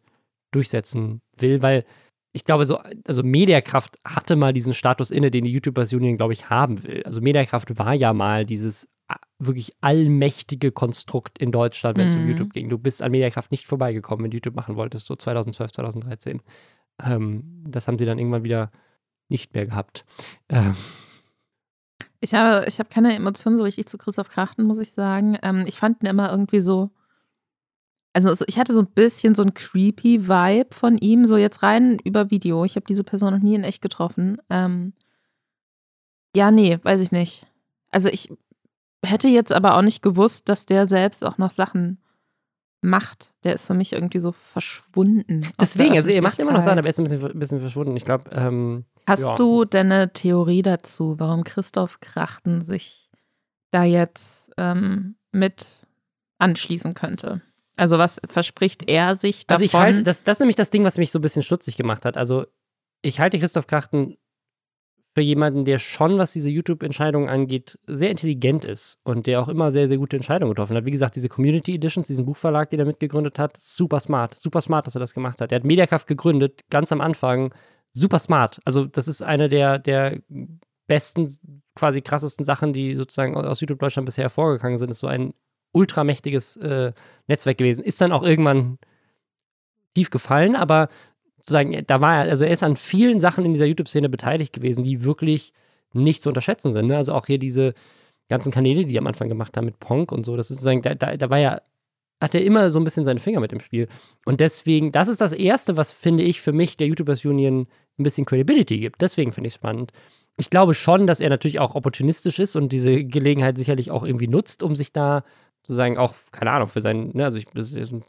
durchsetzen will, weil ich glaube, so, also Mediakraft hatte mal diesen Status inne, den die YouTubers Union, glaube ich, haben will. Also Mediakraft war ja mal dieses wirklich allmächtige Konstrukt in Deutschland, wenn es um Mhm. YouTube ging. Du bist an Mediakraft nicht vorbeigekommen, wenn du YouTube machen wolltest, so 2012, 2013. Ähm, das haben sie dann irgendwann wieder nicht mehr gehabt. Ähm, Ich habe, ich habe keine Emotionen so richtig zu Christoph Krachten, muss ich sagen. Ähm, ich fand ihn immer irgendwie so. Also so- ich hatte so ein bisschen so ein creepy Vibe von ihm, so jetzt rein über Video. Ich habe diese Person noch nie in echt getroffen. Ähm, ja, nee, weiß ich nicht. Also ich hätte jetzt aber auch nicht gewusst, dass der selbst auch noch Sachen macht. Der ist für mich irgendwie so verschwunden. deswegen, also er macht immer noch Sachen, aber er ist ein bisschen, bisschen verschwunden. Ich glaube, ähm, Hast Ja. du denn eine Theorie dazu, warum Christoph Krachten sich da jetzt ähm, mit anschließen könnte? Also was verspricht er sich davon? Also ich halte, das, das ist nämlich das Ding, was mich so ein bisschen stutzig gemacht hat. Also ich halte Christoph Krachten für jemanden, der schon, was diese YouTube-Entscheidungen angeht, sehr intelligent ist und der auch immer sehr, sehr gute Entscheidungen getroffen hat. Wie gesagt, diese Community Editions, diesen Buchverlag, den er mitgegründet hat, super smart. Super smart, dass er das gemacht hat. Er hat Mediakraft gegründet, ganz am Anfang. Super smart. Also das ist eine der, der besten, quasi krassesten Sachen, die sozusagen aus YouTube Deutschland bisher hervorgegangen sind. Ist so ein ultramächtiges äh, Netzwerk gewesen. Ist dann auch irgendwann tief gefallen, aber sozusagen, da war er, also er ist an vielen Sachen in dieser YouTube-Szene beteiligt gewesen, die wirklich nicht zu unterschätzen sind. Ne? Also auch hier diese ganzen Kanäle, die die am Anfang gemacht haben mit Ponk und so, das ist sozusagen, da, da, da war ja, hat er immer so ein bisschen seine Finger mit im Spiel. Und deswegen, das ist das Erste, was, finde ich, für mich der YouTubers Union ein bisschen Credibility gibt. Deswegen finde ich es spannend. Ich glaube schon, dass er natürlich auch opportunistisch ist und diese Gelegenheit sicherlich auch irgendwie nutzt, um sich da sozusagen auch, keine Ahnung, für seinen, ne, also ich, das ist ein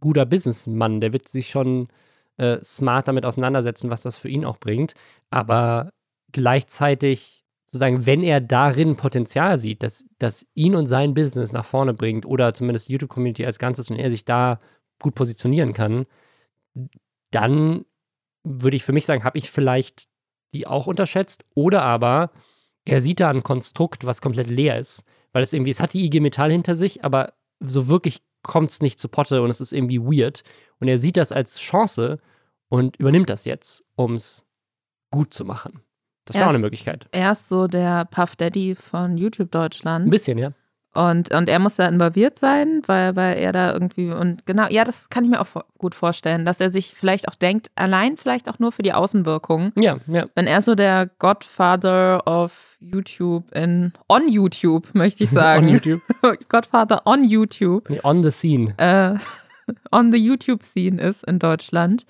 guter Businessmann, der wird sich schon äh, smart damit auseinandersetzen, was das für ihn auch bringt. Aber gleichzeitig, sozusagen, wenn er darin Potenzial sieht, dass, dass ihn und sein Business nach vorne bringt oder zumindest die YouTube-Community als Ganzes und er sich da gut positionieren kann, dann würde ich für mich sagen, habe ich vielleicht die auch unterschätzt. Oder aber er sieht da ein Konstrukt, was komplett leer ist. Weil es irgendwie, es hat die IG Metall hinter sich, aber so wirklich kommt es nicht zu Potte und es ist irgendwie weird. Und er sieht das als Chance und übernimmt das jetzt, um es gut zu machen. Das wäre auch eine Möglichkeit. er ist so der Puff Daddy von YouTube Ein Deutschland. bisschen, ja. Und, und er muss da involviert sein, weil, weil er da irgendwie und genau, ja, das kann ich mir auch gut vorstellen, dass er sich vielleicht auch denkt, allein vielleicht auch nur für die Außenwirkung, Ja, ja. wenn er so der Godfather of YouTube in on YouTube, möchte ich sagen. On YouTube. Godfather on YouTube, Nee, on the scene. äh, on the YouTube-Scene ist in Deutschland,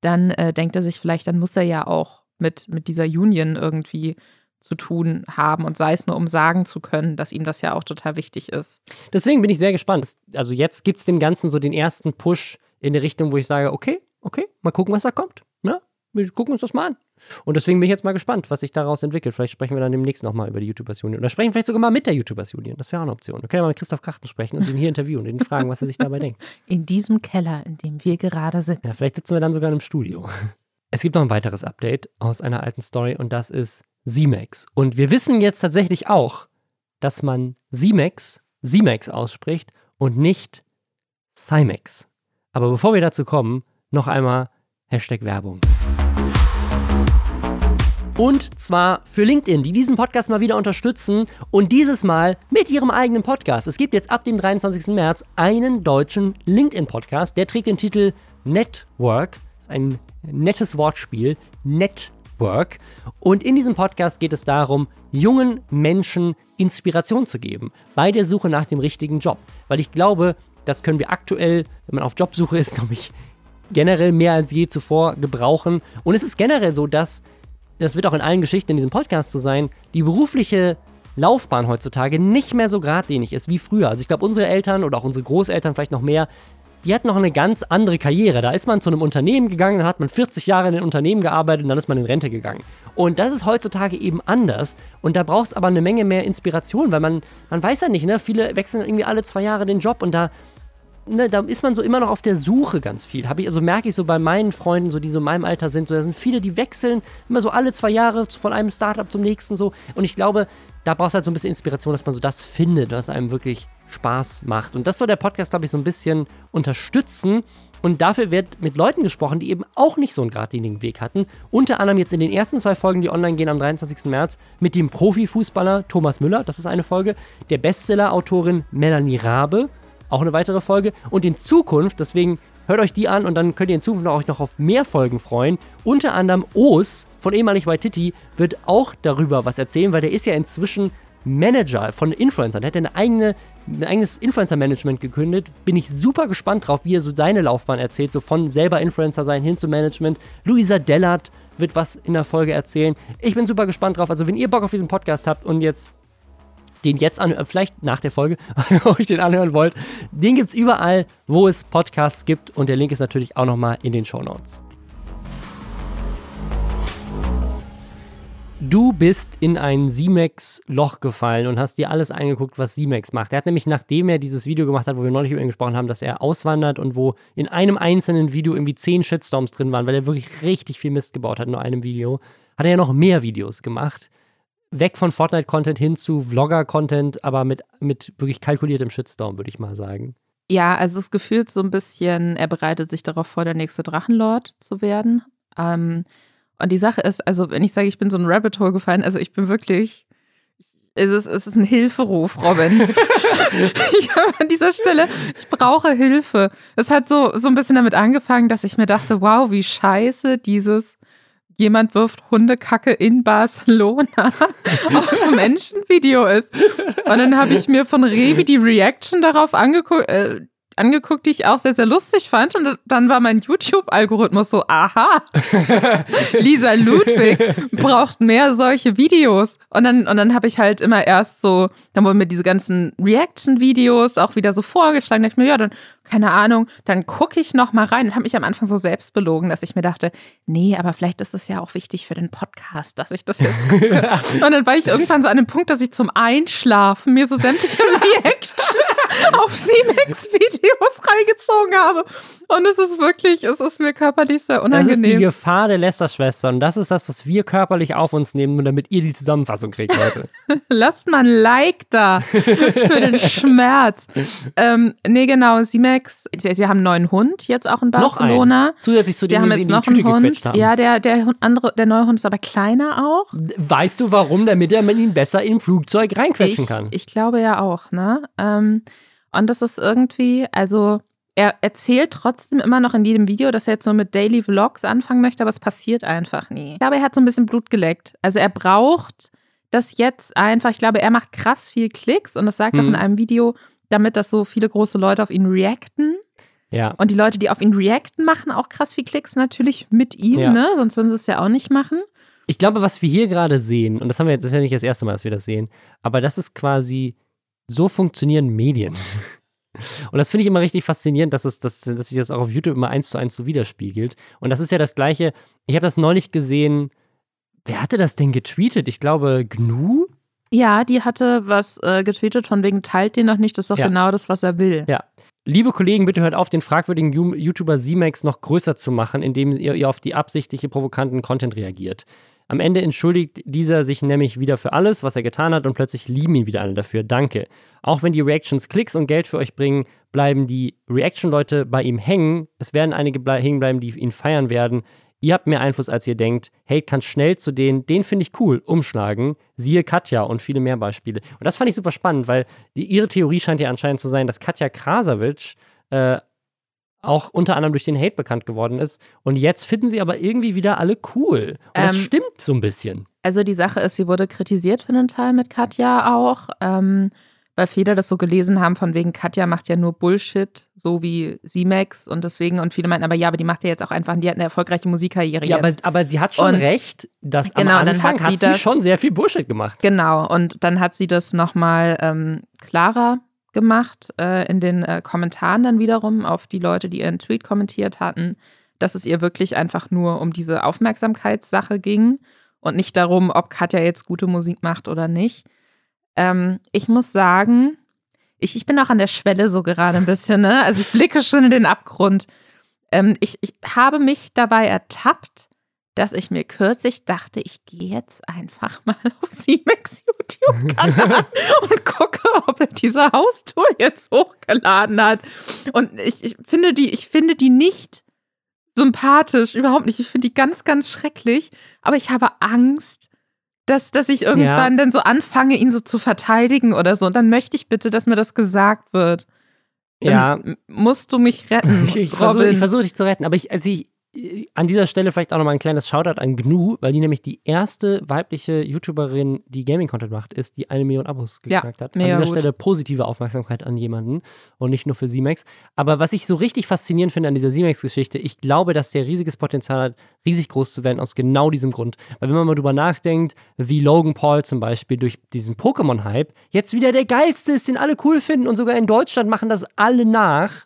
dann äh, denkt er sich vielleicht, dann muss er ja auch mit, mit dieser Union irgendwie zu tun haben und sei es nur, um sagen zu können, dass ihm das ja auch total wichtig ist. Deswegen bin ich sehr gespannt. Also jetzt gibt es dem Ganzen so den ersten Push in die Richtung, wo ich sage, okay, okay, mal gucken, was da kommt. Ne? Wir gucken uns das mal an. Und deswegen bin ich jetzt mal gespannt, was sich daraus entwickelt. Vielleicht sprechen wir dann demnächst nochmal über die YouTubers Union. Oder sprechen vielleicht sogar mal mit der YouTubers Union. Das wäre auch eine Option. Wir können ja mal mit Christoph Krachten sprechen und ihn hier interviewen und ihn fragen, was er sich dabei denkt. In diesem Keller, in dem wir gerade sitzen. Ja, vielleicht sitzen wir dann sogar in einem Studio. Es gibt noch ein weiteres Update aus einer alten Story und das ist Z-Max. Und wir wissen jetzt tatsächlich auch, dass man Z-Max, Z-Max ausspricht und nicht Cymex. Aber bevor wir dazu kommen, noch einmal Hashtag Werbung. Und zwar für LinkedIn, die diesen Podcast mal wieder unterstützen und dieses Mal mit ihrem eigenen Podcast. Es gibt jetzt ab dem 23. März einen deutschen LinkedIn-Podcast, der trägt den Titel Network. Ist ein nettes Wortspiel. Network. Und in diesem Podcast geht es darum, jungen Menschen Inspiration zu geben bei der Suche nach dem richtigen Job. Weil ich glaube, das können wir aktuell, wenn man auf Jobsuche ist, glaube ich, generell mehr als je zuvor gebrauchen. Und es ist generell so, dass das wird auch in allen Geschichten in diesem Podcast so sein, die berufliche Laufbahn heutzutage nicht mehr so geradlinig ist wie früher. Also ich glaube, unsere Eltern oder auch unsere Großeltern vielleicht noch mehr, die hatten noch eine ganz andere Karriere. Da ist man zu einem Unternehmen gegangen, dann hat man 40 Jahre in einem Unternehmen gearbeitet und dann ist man in Rente gegangen. Und das ist heutzutage eben anders. Und da brauchst du aber eine Menge mehr Inspiration, weil man, man weiß ja nicht, ne? Viele wechseln irgendwie alle zwei Jahre den Job und da ne, da ist man so immer noch auf der Suche ganz viel. Habe ich, also merke ich so bei meinen Freunden, so die so in meinem Alter sind, so da sind viele, die wechseln immer so alle zwei Jahre von einem Startup zum nächsten so. Und ich glaube, da brauchst du halt so ein bisschen Inspiration, dass man so das findet, was einem wirklich Spaß macht. Und das soll der Podcast, glaube ich, so ein bisschen unterstützen. Und dafür wird mit Leuten gesprochen, die eben auch nicht so einen geradlinigen Weg hatten. Unter anderem jetzt in den ersten zwei Folgen, die online gehen am 23. März, mit dem Profifußballer Thomas Müller, das ist eine Folge, der Bestseller-Autorin Melanie Rabe, auch eine weitere Folge. Und in Zukunft, deswegen hört euch die an und dann könnt ihr in Zukunft euch noch auf mehr Folgen freuen. Unter anderem Os von ehemalig Waititi wird auch darüber was erzählen, weil der ist ja inzwischen Manager von Influencern. Der hat eine eigene, ein eigenes Influencer-Management gekündigt. Bin ich super gespannt drauf, wie er so seine Laufbahn erzählt, so von selber Influencer sein hin zu Management. Luisa Dellert wird was in der Folge erzählen. Ich bin super gespannt drauf. Also, wenn ihr Bock auf diesen Podcast habt und jetzt den jetzt anhören, vielleicht nach der Folge, euch den anhören wollt, den gibt es überall, wo es Podcasts gibt und der Link ist natürlich auch nochmal in den Show Notes. Du bist in ein Simex-Loch gefallen und hast dir alles angeguckt, was Simex macht. Er hat nämlich, nachdem er dieses Video gemacht hat, wo wir neulich über ihn gesprochen haben, dass er auswandert und wo in einem einzelnen Video irgendwie zehn Shitstorms drin waren, weil er wirklich richtig viel Mist gebaut hat in nur einem Video, hat er ja noch mehr Videos gemacht weg von Fortnite-Content hin zu Vlogger-Content, aber mit, mit wirklich kalkuliertem Shitstorm, würde ich mal sagen. Ja, also es gefühlt so ein bisschen, er bereitet sich darauf vor, der nächste Drachenlord zu werden. Ähm, und die Sache ist, also wenn ich sage, ich bin so ein Rabbit Hole gefallen, also ich bin wirklich, es ist, es ist ein Hilferuf, Robin. ich habe an dieser Stelle, ich brauche Hilfe. Es hat so, so ein bisschen damit angefangen, dass ich mir dachte, wow, wie scheiße dieses jemand wirft Hundekacke in Barcelona auf Menschenvideo ist. Und dann habe ich mir von Revi die Reaction darauf angeguckt, äh, angeguckt, die ich auch sehr, sehr lustig fand. Und dann war mein YouTube-Algorithmus so, aha, Lisa Ludwig braucht mehr solche Videos. Und dann, und dann habe ich halt immer erst so, dann wurden mir diese ganzen Reaction-Videos auch wieder so vorgeschlagen. Da dachte ich mir, ja, dann, keine Ahnung, dann gucke ich noch mal rein und habe mich am Anfang so selbst belogen, dass ich mir dachte, nee, aber vielleicht ist es ja auch wichtig für den Podcast, dass ich das jetzt gucke. und dann war ich irgendwann so an dem Punkt, dass ich zum Einschlafen mir so sämtliche Reactions auf Simex-Videos reingezogen habe. Und es ist wirklich, es ist mir körperlich sehr unangenehm. Das ist die Gefahr der Lästerschwestern. Das ist das, was wir körperlich auf uns nehmen, damit ihr die Zusammenfassung kriegt heute. Lasst mal ein Like da für den Schmerz. ähm, nee, genau, Simex, sie, sie haben einen neuen Hund jetzt auch in Barcelona. Noch einen. Zusätzlich zu dem, die haben jetzt noch einen Hund. Haben. Ja, der, der, andere, der neue Hund ist aber kleiner auch. Weißt du warum? Damit er ihn besser in ein Flugzeug reinquetschen ich, kann. Ich glaube ja auch, ne? Ähm, und das ist irgendwie, also er erzählt trotzdem immer noch in jedem Video, dass er jetzt so mit Daily Vlogs anfangen möchte, aber es passiert einfach nie. Ich glaube, er hat so ein bisschen Blut geleckt. Also er braucht das jetzt einfach. Ich glaube, er macht krass viel Klicks und das sagt mhm. auch in einem Video, damit das so viele große Leute auf ihn reacten. Ja. Und die Leute, die auf ihn reacten, machen auch krass viel Klicks natürlich mit ihm, ja. ne? Sonst würden sie es ja auch nicht machen. Ich glaube, was wir hier gerade sehen, und das haben wir jetzt, das ist ja nicht das erste Mal, dass wir das sehen, aber das ist quasi so funktionieren Medien. Und das finde ich immer richtig faszinierend, dass, es, dass, dass sich das auch auf YouTube immer eins zu eins so widerspiegelt. Und das ist ja das Gleiche. Ich habe das neulich gesehen. Wer hatte das denn getweetet? Ich glaube, Gnu? Ja, die hatte was äh, getweetet von wegen, teilt den noch nicht, das ist doch ja. genau das, was er will. Ja. Liebe Kollegen, bitte hört auf, den fragwürdigen YouTuber Z-Max noch größer zu machen, indem ihr, ihr auf die absichtliche provokanten Content reagiert. Am Ende entschuldigt dieser sich nämlich wieder für alles, was er getan hat und plötzlich lieben ihn wieder alle dafür. Danke. Auch wenn die Reactions Klicks und Geld für euch bringen, bleiben die Reaction-Leute bei ihm hängen. Es werden einige hängen bleiben, die ihn feiern werden. Ihr habt mehr Einfluss, als ihr denkt. Hate kann schnell zu denen, den finde ich cool, umschlagen. Siehe Katja und viele mehr Beispiele. Und das fand ich super spannend, weil ihre Theorie scheint ja anscheinend zu sein, dass Katja Krasavitsch äh, auch unter anderem durch den Hate bekannt geworden ist. Und jetzt finden sie aber irgendwie wieder alle cool. Und ähm, das stimmt so ein bisschen. Also die Sache ist, sie wurde kritisiert für einen Teil mit Katja auch. Ähm, weil viele das so gelesen haben, von wegen Katja macht ja nur Bullshit, so wie C-Max und deswegen, und viele meinten aber, ja, aber die macht ja jetzt auch einfach, die hat eine erfolgreiche Musikkarriere Ja, aber, jetzt. aber sie hat schon Und- recht, dass Genau, am Anfang hat hat sie sie, das- schon sehr viel Bullshit gemacht. Genau, und dann hat sie das nochmal ähm, klarer gemacht äh, in den äh, Kommentaren dann wiederum auf die Leute, die ihren Tweet kommentiert hatten, dass es ihr wirklich einfach nur um diese Aufmerksamkeitssache ging und nicht darum, ob Katja jetzt gute Musik macht oder nicht. Ähm, ich muss sagen, ich, ich bin auch an der Schwelle so gerade ein bisschen, ne? Also ich blicke schon in den Abgrund. Ähm, ich, ich habe mich dabei ertappt, dass ich mir kürzlich dachte, ich gehe jetzt einfach mal auf Siemens YouTube-Kanal und gucke, ob er diese Haustour jetzt hochgeladen hat. Und ich, ich finde die, ich finde die nicht sympathisch, überhaupt nicht. Ich finde die ganz, ganz schrecklich. Aber ich habe Angst, dass, dass ich irgendwann dann so anfange, ihn so zu verteidigen oder so. Und dann möchte ich bitte, dass mir das gesagt wird. Dann Ja, musst du mich retten, ich, ich versuche versuch dich zu retten, aber ich, also ich, an dieser Stelle vielleicht auch nochmal ein kleines Shoutout an GNU, weil die nämlich die erste weibliche YouTuberin, die Gaming-Content macht, ist, die eine Million Abos Ja, geknackt hat. mega an dieser gut. Stelle positive Aufmerksamkeit an jemanden und nicht nur für Z-Max. Aber was ich so richtig faszinierend finde an dieser Z-Max-Geschichte, ich glaube, dass der riesiges Potenzial hat, riesig groß zu werden, aus genau diesem Grund. Weil wenn man mal drüber nachdenkt, wie Logan Paul zum Beispiel durch diesen Pokémon-Hype jetzt wieder der geilste ist, den alle cool finden und sogar in Deutschland machen das alle nach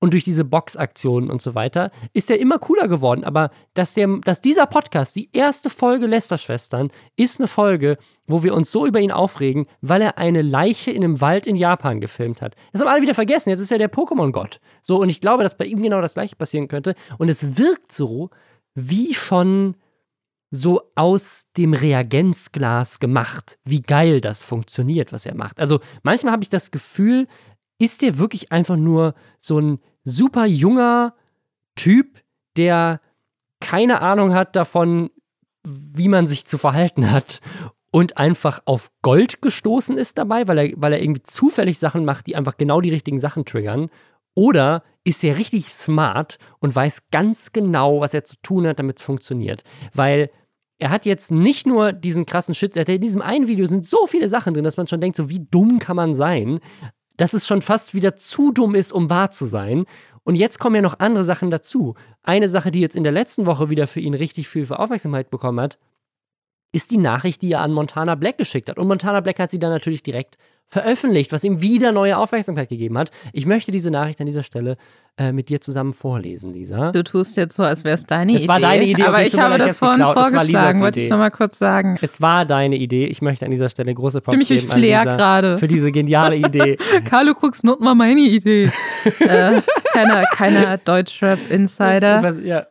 und durch diese Boxaktionen und so weiter, ist er immer cooler geworden. Aber dass, der, dass dieser Podcast, die erste Folge Lästerschwestern, ist eine Folge, wo wir uns so über ihn aufregen, weil er eine Leiche in einem Wald in Japan gefilmt hat. Das haben alle wieder vergessen. Jetzt ist er der Pokémon-Gott. So, und ich glaube, dass bei ihm genau das gleiche passieren könnte. Und es wirkt so, wie schon so aus dem Reagenzglas gemacht, wie geil das funktioniert, was er macht. Also manchmal habe ich das Gefühl, ist der wirklich einfach nur so ein super junger Typ, der keine Ahnung hat davon, wie man sich zu verhalten hat und einfach auf Gold gestoßen ist dabei, weil er, weil er irgendwie zufällig Sachen macht, die einfach genau die richtigen Sachen triggern. Oder ist er richtig smart und weiß ganz genau, was er zu tun hat, damit es funktioniert. Weil er hat jetzt nicht nur diesen krassen Shit, er hat in diesem einen Video sind so viele Sachen drin, dass man schon denkt, so wie dumm kann man sein, dass es schon fast wieder zu dumm ist, um wahr zu sein. Und jetzt kommen ja noch andere Sachen dazu. Eine Sache, die jetzt in der letzten Woche wieder für ihn richtig viel für Aufmerksamkeit bekommen hat, ist die Nachricht, die er an Montana Black geschickt hat. Und Montana Black hat sie dann natürlich direkt veröffentlicht, was ihm wieder neue Aufmerksamkeit gegeben hat. Ich möchte diese Nachricht an dieser Stelle äh, mit dir zusammen vorlesen, Lisa. Du tust jetzt so, als wäre es deine Es Idee. war deine Idee, Aber okay, ich habe ich das vorhin. Es vorgeschlagen, wollte ich Idee. noch mal kurz sagen. Es war deine Idee. Ich möchte an dieser Stelle große Props Ich geben an Flair Lisa gerade. für diese geniale Idee. Carlo Crux not mal meine Idee. äh, keiner keiner Deutschrap-Insider. Ja.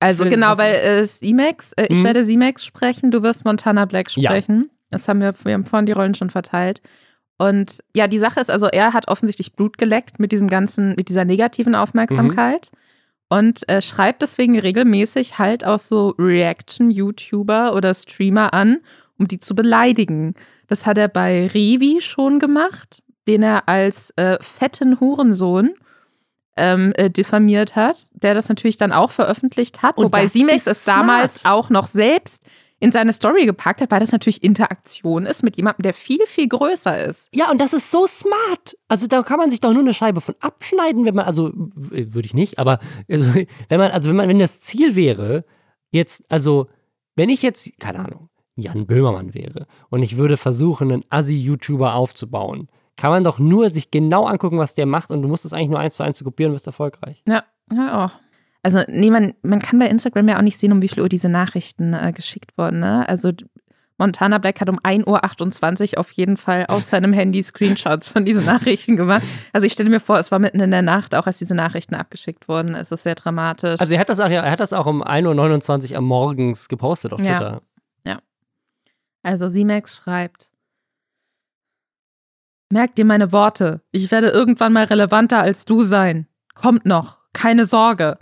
Also genau, weil äh, C-Max, äh, ich Mhm. werde C-Max sprechen, du wirst Montana Black Ja. sprechen. Das haben wir, wir haben vorhin die Rollen schon verteilt. Und ja, die Sache ist also, er hat offensichtlich Blut geleckt mit diesem ganzen, mit dieser negativen Aufmerksamkeit und äh, schreibt deswegen regelmäßig halt auch so Reaction-YouTuber oder Streamer an, um die zu beleidigen. Das hat er bei Revi schon gemacht, den er als äh, fetten Hurensohn ähm, äh, diffamiert hat, der das natürlich dann auch veröffentlicht hat. Und Wobei ist es damals auch noch selbst in seine Story gepackt hat, weil das natürlich Interaktion ist mit jemandem, der viel, viel größer ist. Ja, und das ist so smart. Also da kann man sich doch nur eine Scheibe von abschneiden, wenn man, also würde ich nicht, aber also, wenn man, also wenn man, wenn das Ziel wäre, jetzt, also wenn ich jetzt, keine Ahnung, Jan Böhmermann wäre und ich würde versuchen, einen Assi-YouTuber aufzubauen, kann man doch nur sich genau angucken, was der macht und du musst es eigentlich nur eins zu eins zu kopieren und bist erfolgreich. Ja, ja auch. Also, nee, man, man kann bei Instagram ja auch nicht sehen, um wie viel Uhr diese Nachrichten äh, geschickt wurden. Ne? Also, Montana Black hat um 1.28 Uhr auf jeden Fall auf seinem Handy Screenshots von diesen Nachrichten gemacht. Also, ich stelle mir vor, es war mitten in der Nacht, auch als diese Nachrichten abgeschickt wurden. Es ist sehr dramatisch. Also er hat das auch, er hat das auch um 1.29 Uhr am Morgens gepostet auf Ja. Twitter. Also Simex schreibt: Merk dir meine Worte. Ich werde irgendwann mal relevanter als du sein. Kommt noch. Keine Sorge.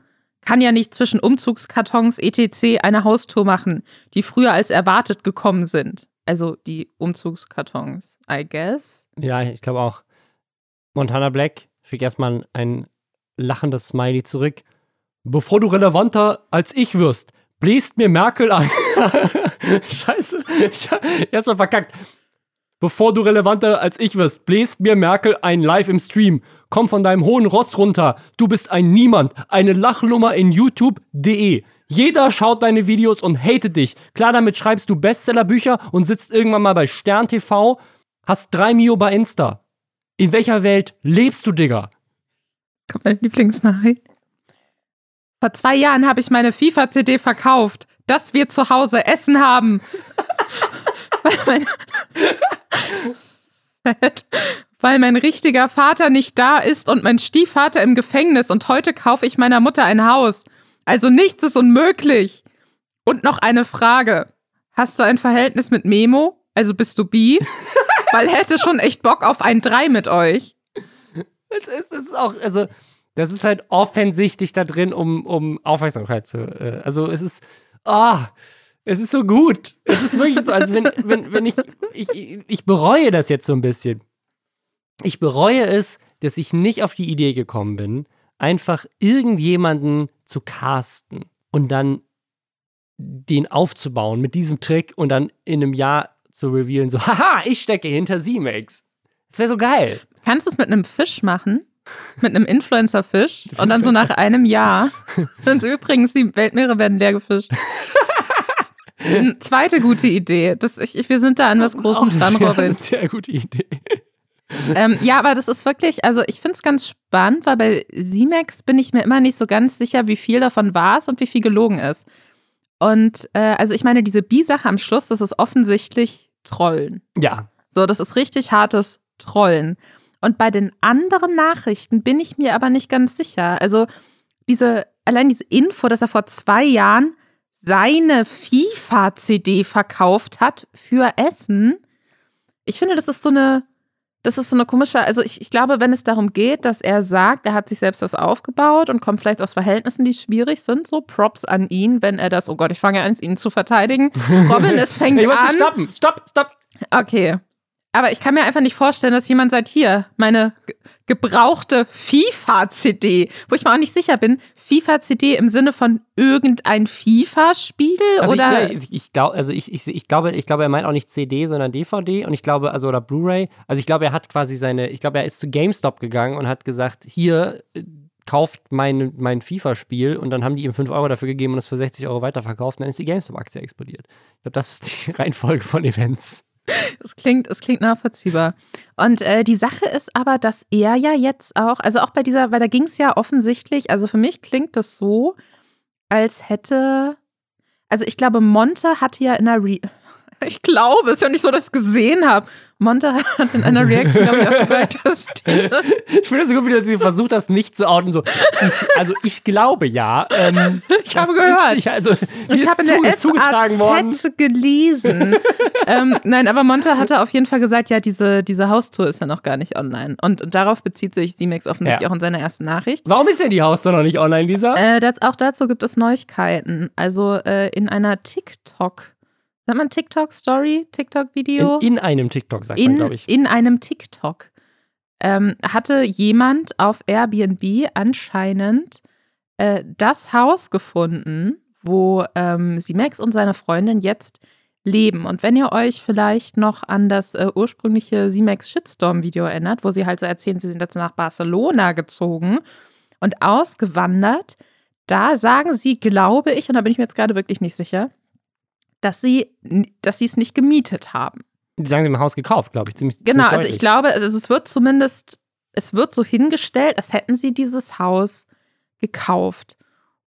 Kann ja nicht zwischen Umzugskartons etc. eine Haustour machen, die früher als erwartet gekommen sind. Also die Umzugskartons, I guess. Ja, ich glaube auch. Montana Black schickt erstmal ein lachendes Smiley zurück. Bevor du relevanter als ich wirst, bläst mir Merkel an. Scheiße. Erstmal verkackt. Bevor du relevanter als ich wirst, bläst mir Merkel ein Live im Stream. Komm von deinem hohen Ross runter. Du bist ein Niemand. Eine Lachnummer in YouTube.de. Jeder schaut deine Videos und hatet dich. Klar, damit schreibst du Bestsellerbücher und sitzt irgendwann mal bei Stern TV, hast drei Mio bei Insta. In welcher Welt lebst du, Digga? Kommt meine Lieblingsnachricht. Vor zwei Jahren habe ich meine FIFA-CD verkauft, dass wir zu Hause Essen haben. weil, mein weil mein richtiger Vater nicht da ist und mein Stiefvater im Gefängnis und heute kaufe ich meiner Mutter ein Haus. Also nichts ist unmöglich. Und noch eine Frage. Hast du ein Verhältnis mit Memo? Also bist du bi? Weil hätte schon echt Bock auf ein Drei mit euch. Es ist, es ist auch, also, das ist halt offensichtlich da drin, um, um Aufmerksamkeit zu. Äh, also, es ist, ah, oh, es ist so gut. Es ist wirklich so, also, wenn, wenn, wenn ich, ich, ich bereue das jetzt so ein bisschen. Ich bereue es, dass ich nicht auf die Idee gekommen bin, einfach irgendjemanden zu casten und dann den aufzubauen mit diesem Trick und dann in einem Jahr zu revealen, so, haha, ich stecke hinter Z-Max. Das wäre so geil. Kannst du es mit einem Fisch machen? Mit einem Influencer-Fisch? und dann so nach einem Jahr. Übrigens, die Weltmeere werden leer gefischt. Zweite gute Idee. Das, ich, wir sind da an was Großem dran, Robin. Eine sehr gute Idee. ähm, ja, aber das ist wirklich, also ich finde es ganz spannend, weil bei Z-Max bin ich mir immer nicht so ganz sicher, wie viel davon war es und wie viel gelogen ist. Und äh, also ich meine, diese Bi-Sache am Schluss, das ist offensichtlich Trollen. Ja. So, das ist richtig hartes Trollen. Und bei den anderen Nachrichten bin ich mir aber nicht ganz sicher. Also diese, allein diese Info, dass er vor zwei Jahren seine FIFA-CD verkauft hat für Essen. Ich finde, das ist so eine, das ist so eine komische, also ich, ich glaube, wenn es darum geht, dass er sagt, er hat sich selbst was aufgebaut und kommt vielleicht aus Verhältnissen, die schwierig sind, so Props an ihn, wenn er das, oh Gott, ich fange an, ihn zu verteidigen. Robin, es fängt ich muss an. Stoppen, stopp, stopp. Okay. Aber ich kann mir einfach nicht vorstellen, dass jemand sagt, hier, meine gebrauchte FIFA-CD, wo ich mir auch nicht sicher bin, FIFA-CD im Sinne von irgendein FIFA-Spiel also oder? Ich, ich, ich glaube, also ich, ich, ich, glaube, ich glaube, er meint auch nicht CD, sondern DVD und ich glaube, also oder Blu-ray. Also ich glaube, er hat quasi seine, ich glaube, er ist zu GameStop gegangen und hat gesagt, hier äh, kauft mein, mein FIFA-Spiel und dann haben die ihm 5 Euro dafür gegeben und es für 60 Euro weiterverkauft und dann ist die GameStop-Aktie explodiert. Ich glaube, das ist die Reihenfolge von Events. Es klingt, es klingt nachvollziehbar. Und äh, die Sache ist aber, dass er ja jetzt auch, also auch bei dieser, weil da ging es ja offensichtlich, also für mich klingt das so, als hätte, also ich glaube, Monte hatte ja in der Re ich glaube, es ist ja nicht so, dass ich es gesehen habe. Monte hat in einer Reaction, glaube ich, auch gesagt, dass Ich finde es so gut, wie sie versucht, das nicht zu outen. So, ich, also ich glaube ja. Ähm, ich habe gehört. Ist, ich also, ich habe in der zugetragen worden. gelesen. ähm, nein, aber Monte hatte auf jeden Fall gesagt, ja, diese, diese Haustour ist ja noch gar nicht online. Und, und darauf bezieht sich Simex offensichtlich ja. auch in seiner ersten Nachricht. Warum ist denn die Haustour noch nicht online, Lisa? Äh, das, auch dazu gibt es Neuigkeiten. Also äh, in einer TikTok- Sagt man TikTok-Story, TikTok-Video? In, in, einem TikTok, sagt in, man, glaube ich. In einem TikTok ähm, hatte jemand auf Airbnb anscheinend äh, das Haus gefunden, wo ähm, Simex und seine Freundin jetzt leben. Und wenn ihr euch vielleicht noch an das äh, ursprüngliche Simex Shitstorm-Video erinnert, wo sie halt so erzählen, sie sind jetzt nach Barcelona gezogen und ausgewandert, da sagen sie, glaube ich, und da bin ich mir jetzt gerade wirklich nicht sicher, dass sie dass es nicht gemietet haben. Die sagen, sie haben ein Haus gekauft, glaube ich. Ziemlich, genau, also ich glaube, also es wird zumindest, es wird so hingestellt, als hätten sie dieses Haus gekauft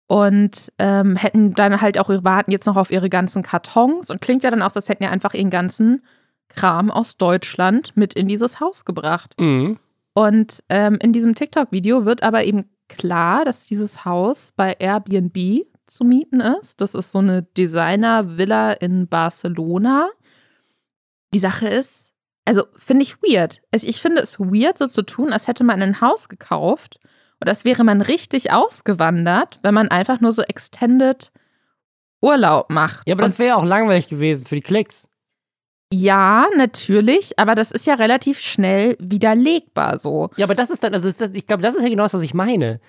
und ähm, hätten dann halt auch, warten jetzt noch auf ihre ganzen Kartons und klingt ja dann auch, als hätten ja einfach ihren ganzen Kram aus Deutschland mit in dieses Haus gebracht. Mhm. Und ähm, in diesem TikTok-Video wird aber eben klar, dass dieses Haus bei Airbnb zu mieten ist. Das ist so eine Designer-Villa in Barcelona. Die Sache ist, also finde ich weird. Also ich finde es weird, so zu tun, als hätte man ein Haus gekauft oder als wäre man richtig ausgewandert, wenn man einfach nur so extended Urlaub macht. Ja, aber Und das wäre ja auch langweilig gewesen für die Klicks. Ja, natürlich, aber das ist ja relativ schnell widerlegbar so. Ja, aber das ist dann, also das, ich glaube, das ist ja genau das, was ich meine.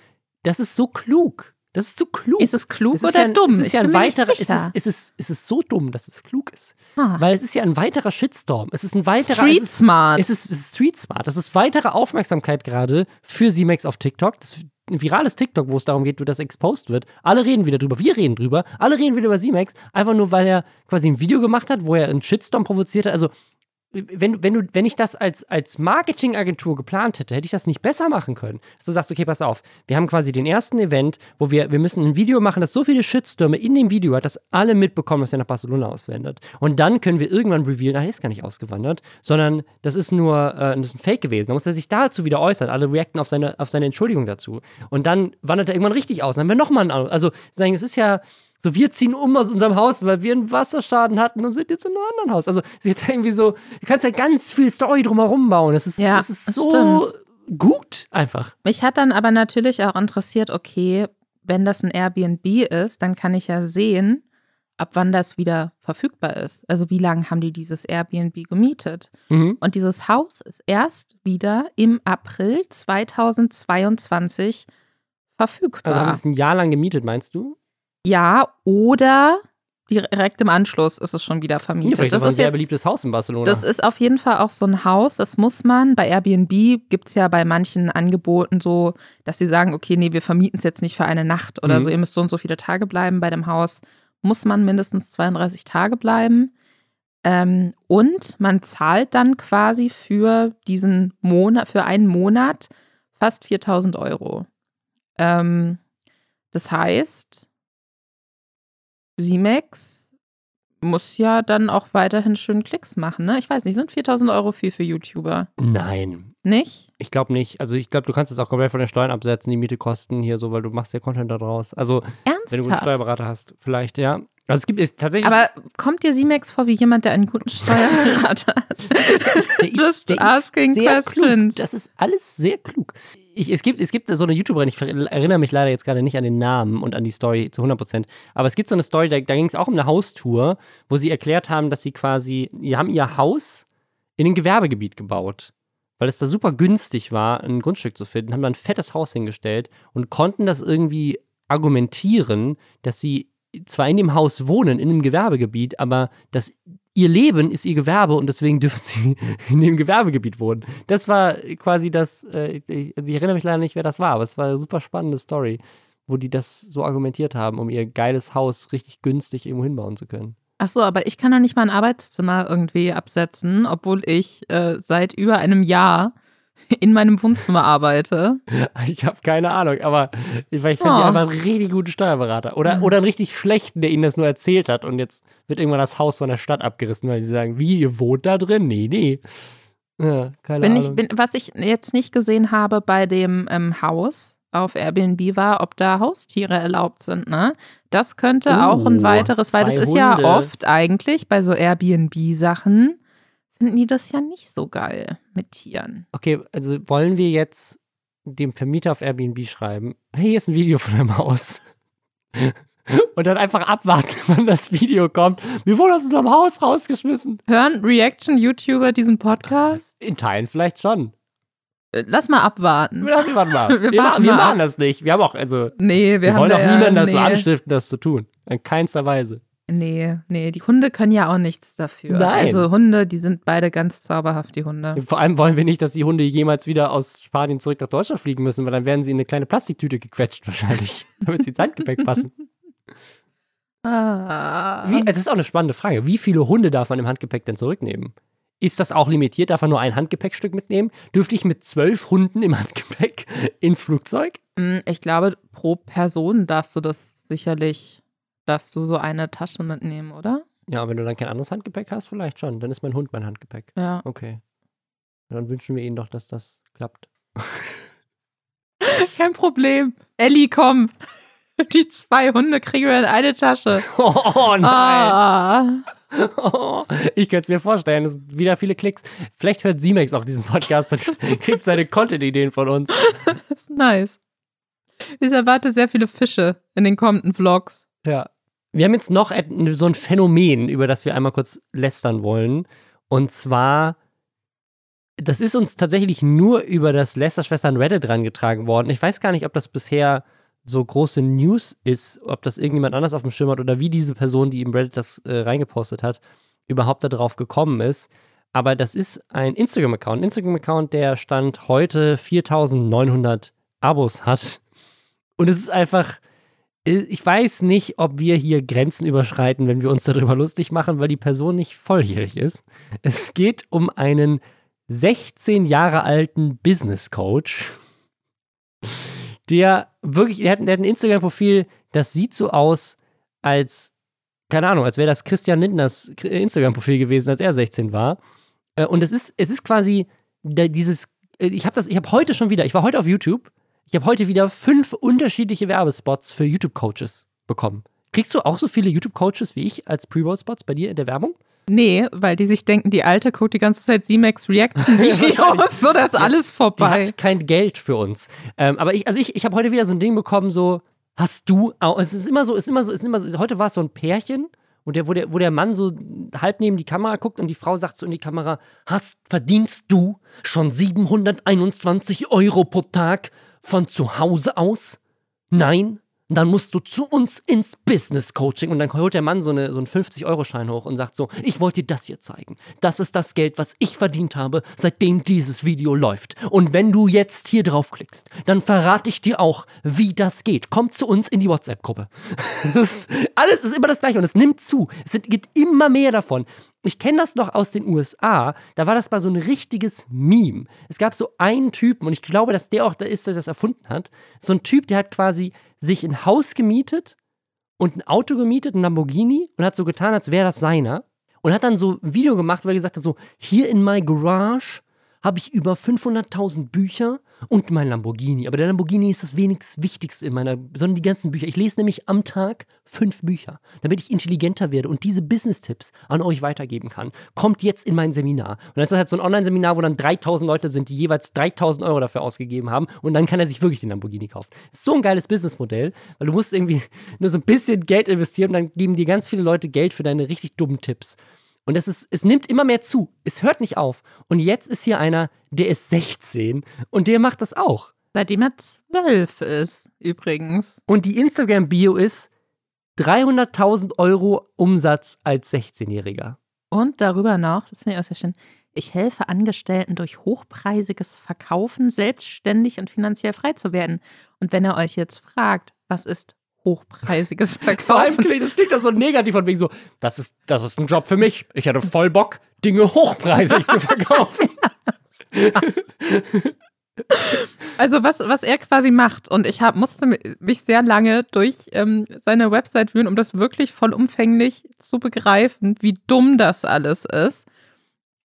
Das ist so klug Das ist zu klug. Ist es klug Es ist oder ja, dumm? Es ist Ich ja ein weiterer, es ist, es, ist, es ist so dumm, dass es klug ist. Ah. Weil es ist ja ein weiterer Shitstorm. Es ist ein weiterer. Street es ist, smart. Es ist, es ist Street Smart. Das ist weitere Aufmerksamkeit gerade für Simex auf TikTok. Das ist ein virales TikTok, wo es darum geht, wie das exposed wird. Alle reden wieder drüber. Wir reden drüber. Alle reden wieder über Simex. Einfach nur, weil er quasi ein Video gemacht hat, wo er einen Shitstorm provoziert hat. Also, wenn, wenn, du, wenn ich das als, als Marketingagentur geplant hätte, hätte ich das nicht besser machen können. Dass du sagst, okay, pass auf, wir haben quasi den ersten Event, wo wir, wir müssen ein Video machen, das so viele Shitstürme in dem Video hat, dass alle mitbekommen, dass er nach Barcelona auswandert. Und dann können wir irgendwann revealen, ach, er ist gar nicht ausgewandert, sondern das ist nur äh, das ist ein Fake gewesen. Da muss er sich dazu wieder äußern. Alle reacten auf seine, auf seine Entschuldigung dazu. Und dann wandert er irgendwann richtig aus. Dann haben wir nochmal einen, also es ist ja, so, wir ziehen um aus unserem Haus, weil wir einen Wasserschaden hatten und sind jetzt in einem anderen Haus. Also, sie hat irgendwie so, du kannst ja ganz viel Story drumherum bauen. Es ist, Ja, es ist das so stimmt. gut einfach. Mich hat dann aber natürlich auch interessiert, okay, wenn das ein Airbnb ist, dann kann ich ja sehen, ab wann das wieder verfügbar ist. Also wie lange haben die dieses Airbnb gemietet? Mhm. Und dieses Haus ist erst wieder im April 2022 verfügbar. Also, haben sie es ein Jahr lang gemietet, meinst du? Ja, oder direkt im Anschluss ist es schon wieder Ja, vermietet. vielleicht das ist ein sehr jetzt, beliebtes Haus in Barcelona. das ist auf jeden Fall auch so ein Haus, das muss man. Bei Airbnb gibt es ja bei manchen Angeboten so, dass sie sagen, okay, nee, wir vermieten es jetzt nicht für eine Nacht oder Mhm. so, ihr müsst so und so viele Tage bleiben. Bei dem Haus muss man mindestens 32 Tage bleiben. Ähm, und man zahlt dann quasi für diesen Monat, für einen Monat fast 4000 Euro. Ähm, das heißt, Simex muss ja dann auch weiterhin schön Klicks machen, ne? Ich weiß nicht, sind 4000 Euro viel für YouTuber? Nein. Nicht? Ich glaube nicht. Also, ich glaube, du kannst es auch komplett von den Steuern absetzen, die Miete kosten hier so, weil du machst ja Content da draus. Also, wenn du einen guten Ernsthaft? Steuerberater hast, vielleicht, ja. Also, es gibt es tatsächlich. Aber kommt dir Simex vor wie jemand, der einen guten Steuerberater hat? Der ist- Just der asking sehr questions. Klug. Das ist alles sehr klug. Ich, es, gibt, es gibt so eine YouTuberin, ich erinnere mich leider jetzt gerade nicht an den Namen und an die Story zu 100%, aber es gibt so eine Story, da, da ging es auch um eine Haustour, wo sie erklärt haben, dass sie quasi, die haben ihr Haus in ein Gewerbegebiet gebaut, weil es da super günstig war, ein Grundstück zu finden, haben dann ein fettes Haus hingestellt und konnten das irgendwie argumentieren, dass sie zwar in dem Haus wohnen, in einem Gewerbegebiet, aber dass ihr Leben ist ihr Gewerbe und deswegen dürfen sie in dem Gewerbegebiet wohnen. Das war quasi das, äh, ich, also ich erinnere mich leider nicht, wer das war, aber es war eine super spannende Story, wo die das so argumentiert haben, um ihr geiles Haus richtig günstig irgendwo hinbauen zu können. Ach so, aber ich kann doch nicht mal ein Arbeitszimmer irgendwie absetzen, obwohl ich äh, seit über einem Jahr in meinem Wohnzimmer arbeite. Ich habe keine Ahnung, aber vielleicht haben Oh. die einfach einen richtig guten Steuerberater oder, Mhm. oder einen richtig schlechten, der ihnen das nur erzählt hat und jetzt wird irgendwann das Haus von der Stadt abgerissen, weil sie sagen, wie, ihr wohnt da drin? Nee, nee. Ja, keine Bin Ahnung. ich, bin, was ich jetzt nicht gesehen habe bei dem ähm, Haus auf Airbnb war, ob da Haustiere erlaubt sind, ne? Das könnte Oh, auch ein weiteres, weil das zwei ist ja Hunde. oft eigentlich bei so Airbnb-Sachen, finden die das ja nicht so geil mit Tieren. Okay, also wollen wir jetzt dem Vermieter auf Airbnb schreiben, hey, hier ist ein Video von einem Haus. Und dann einfach abwarten, wann das Video kommt. Wir wurden aus unserem Haus rausgeschmissen. Hören Reaction-YouTuber diesen Podcast? In Teilen vielleicht schon. Äh, Lass mal abwarten. Wir, warten mal. Wir Wir, warten wir machen das nicht. Wir haben auch, also, Nee, wir, wir, wollen auch niemanden dazu nee. anstiften, das zu tun. In keinster Weise. Nee, nee, die Hunde können ja auch nichts dafür. Nein. Also Hunde, die sind beide ganz zauberhaft, die Hunde. Vor allem wollen wir nicht, dass die Hunde jemals wieder aus Spanien zurück nach Deutschland fliegen müssen, weil dann werden sie in eine kleine Plastiktüte gequetscht wahrscheinlich, damit sie ins Handgepäck passen. Ah. Wie, das ist auch eine spannende Frage. Wie viele Hunde darf man im Handgepäck denn zurücknehmen? Ist das auch limitiert? Darf man nur ein Handgepäckstück mitnehmen? Dürfte ich mit zwölf Hunden im Handgepäck ins Flugzeug? Mm, Ich glaube, pro Person darfst du das sicherlich, darfst du so eine Tasche mitnehmen, oder? Ja, wenn du dann kein anderes Handgepäck hast, vielleicht schon. Dann ist mein Hund mein Handgepäck. Ja. Okay. Dann wünschen wir ihnen doch, dass das klappt. Kein Problem. Ellie, komm. Die zwei Hunde kriegen wir in eine Tasche. Oh nein! Ah. Ich könnte es mir vorstellen, es sind wieder viele Klicks. Vielleicht hört Simex auch diesen Podcast und kriegt seine Content-Ideen von uns. Das ist nice. Ich erwarte sehr viele Fische in den kommenden Vlogs. Ja. Wir haben jetzt noch so ein Phänomen, über das wir einmal kurz lästern wollen. Und zwar, das ist uns tatsächlich nur über das Lästerschwestern Reddit rangetragen worden. Ich weiß gar nicht, ob das bisher so große News ist, ob das irgendjemand anders auf dem Schirm hat oder wie diese Person, die im Reddit das äh, reingepostet hat, überhaupt darauf gekommen ist. Aber das ist ein Instagram-Account. Instagram-Account, der Stand heute 4900 Abos hat. Und es ist einfach, ich weiß nicht, ob wir hier Grenzen überschreiten, wenn wir uns darüber lustig machen, weil die Person nicht volljährig ist. Es geht um einen 16 Jahre alten Business Coach, der wirklich, der hat, der hat ein Instagram-Profil, das sieht so aus, als, keine Ahnung, als wäre das Christian Lindners Instagram-Profil gewesen, als er 16 war. Äh, und es ist, es ist quasi dieses, äh, ich habe das, ich habe heute schon wieder, ich war heute auf YouTube, ich habe heute wieder fünf unterschiedliche Werbespots für YouTube-Coaches bekommen. Kriegst du auch so viele YouTube-Coaches wie ich als Pre-Roll-Spots bei dir in der Werbung? Nee, weil die sich denken, die Alte guckt die ganze Zeit C-Max Reaction-Videos, so das alles vorbei. Die hat kein Geld für uns. Ähm, aber ich, also ich, ich habe heute wieder so ein Ding bekommen, so, hast du, es ist immer so, es ist immer so, es ist immer so, heute war es so ein Pärchen und der, wo, der, wo der Mann so halb neben die Kamera guckt und die Frau sagt so in die Kamera, hast, verdienst du schon 721 Euro pro Tag von zu Hause aus? Nein? Dann musst du zu uns ins Business Coaching. Und dann holt der Mann so, eine, so einen 50-Euro-Schein hoch und sagt so, ich wollte dir das hier zeigen. Das ist das Geld, was ich verdient habe, seitdem dieses Video läuft. Und wenn du jetzt hier draufklickst, dann verrate ich dir auch, wie das geht. Komm zu uns in die WhatsApp-Gruppe. alles ist immer das Gleiche und es nimmt zu. Es gibt immer mehr davon. Ich kenne das noch aus den USA. Da war das mal so ein richtiges Meme. Es gab so einen Typen, und ich glaube, dass der auch da ist, der das erfunden hat. So ein Typ, der hat quasi sich ein Haus gemietet und ein Auto gemietet, ein Lamborghini, und hat so getan, als wäre das seiner. Und hat dann so ein Video gemacht, wo er gesagt hat: so, hier in my garage habe ich über 500.000 Bücher und mein Lamborghini. Aber der Lamborghini ist das wenigstens Wichtigste in meiner, sondern die ganzen Bücher. Ich lese nämlich am Tag fünf Bücher, damit ich intelligenter werde und diese Business-Tipps an euch weitergeben kann. Kommt jetzt in mein Seminar. Und das ist halt so ein Online-Seminar, wo dann 3000 Leute sind, die jeweils 3000 Euro dafür ausgegeben haben und dann kann er sich wirklich den Lamborghini kaufen. Ist so ein geiles Businessmodell, weil du musst irgendwie nur so ein bisschen Geld investieren und dann geben dir ganz viele Leute Geld für deine richtig dummen Tipps. Und es, ist, es nimmt immer mehr zu. Es hört nicht auf. Und jetzt ist hier einer, der ist 16 und der macht das auch. Seitdem er 12 ist, übrigens. Und die Instagram-Bio ist 300.000 Euro Umsatz als 16-Jähriger. Und darüber noch, das finde ich auch sehr schön, ich helfe Angestellten durch hochpreisiges Verkaufen selbstständig und finanziell frei zu werden. Und wenn ihr euch jetzt fragt, was ist hochpreisiges Verkaufen. Vor allem klingt das klingt das so negativ von wegen so, das ist, das ist ein Job für mich. Ich hätte voll Bock, Dinge hochpreisig zu verkaufen. Also was, was er quasi macht, und ich hab, musste mich sehr lange durch ähm, seine Website führen, um das wirklich vollumfänglich zu begreifen, wie dumm das alles ist.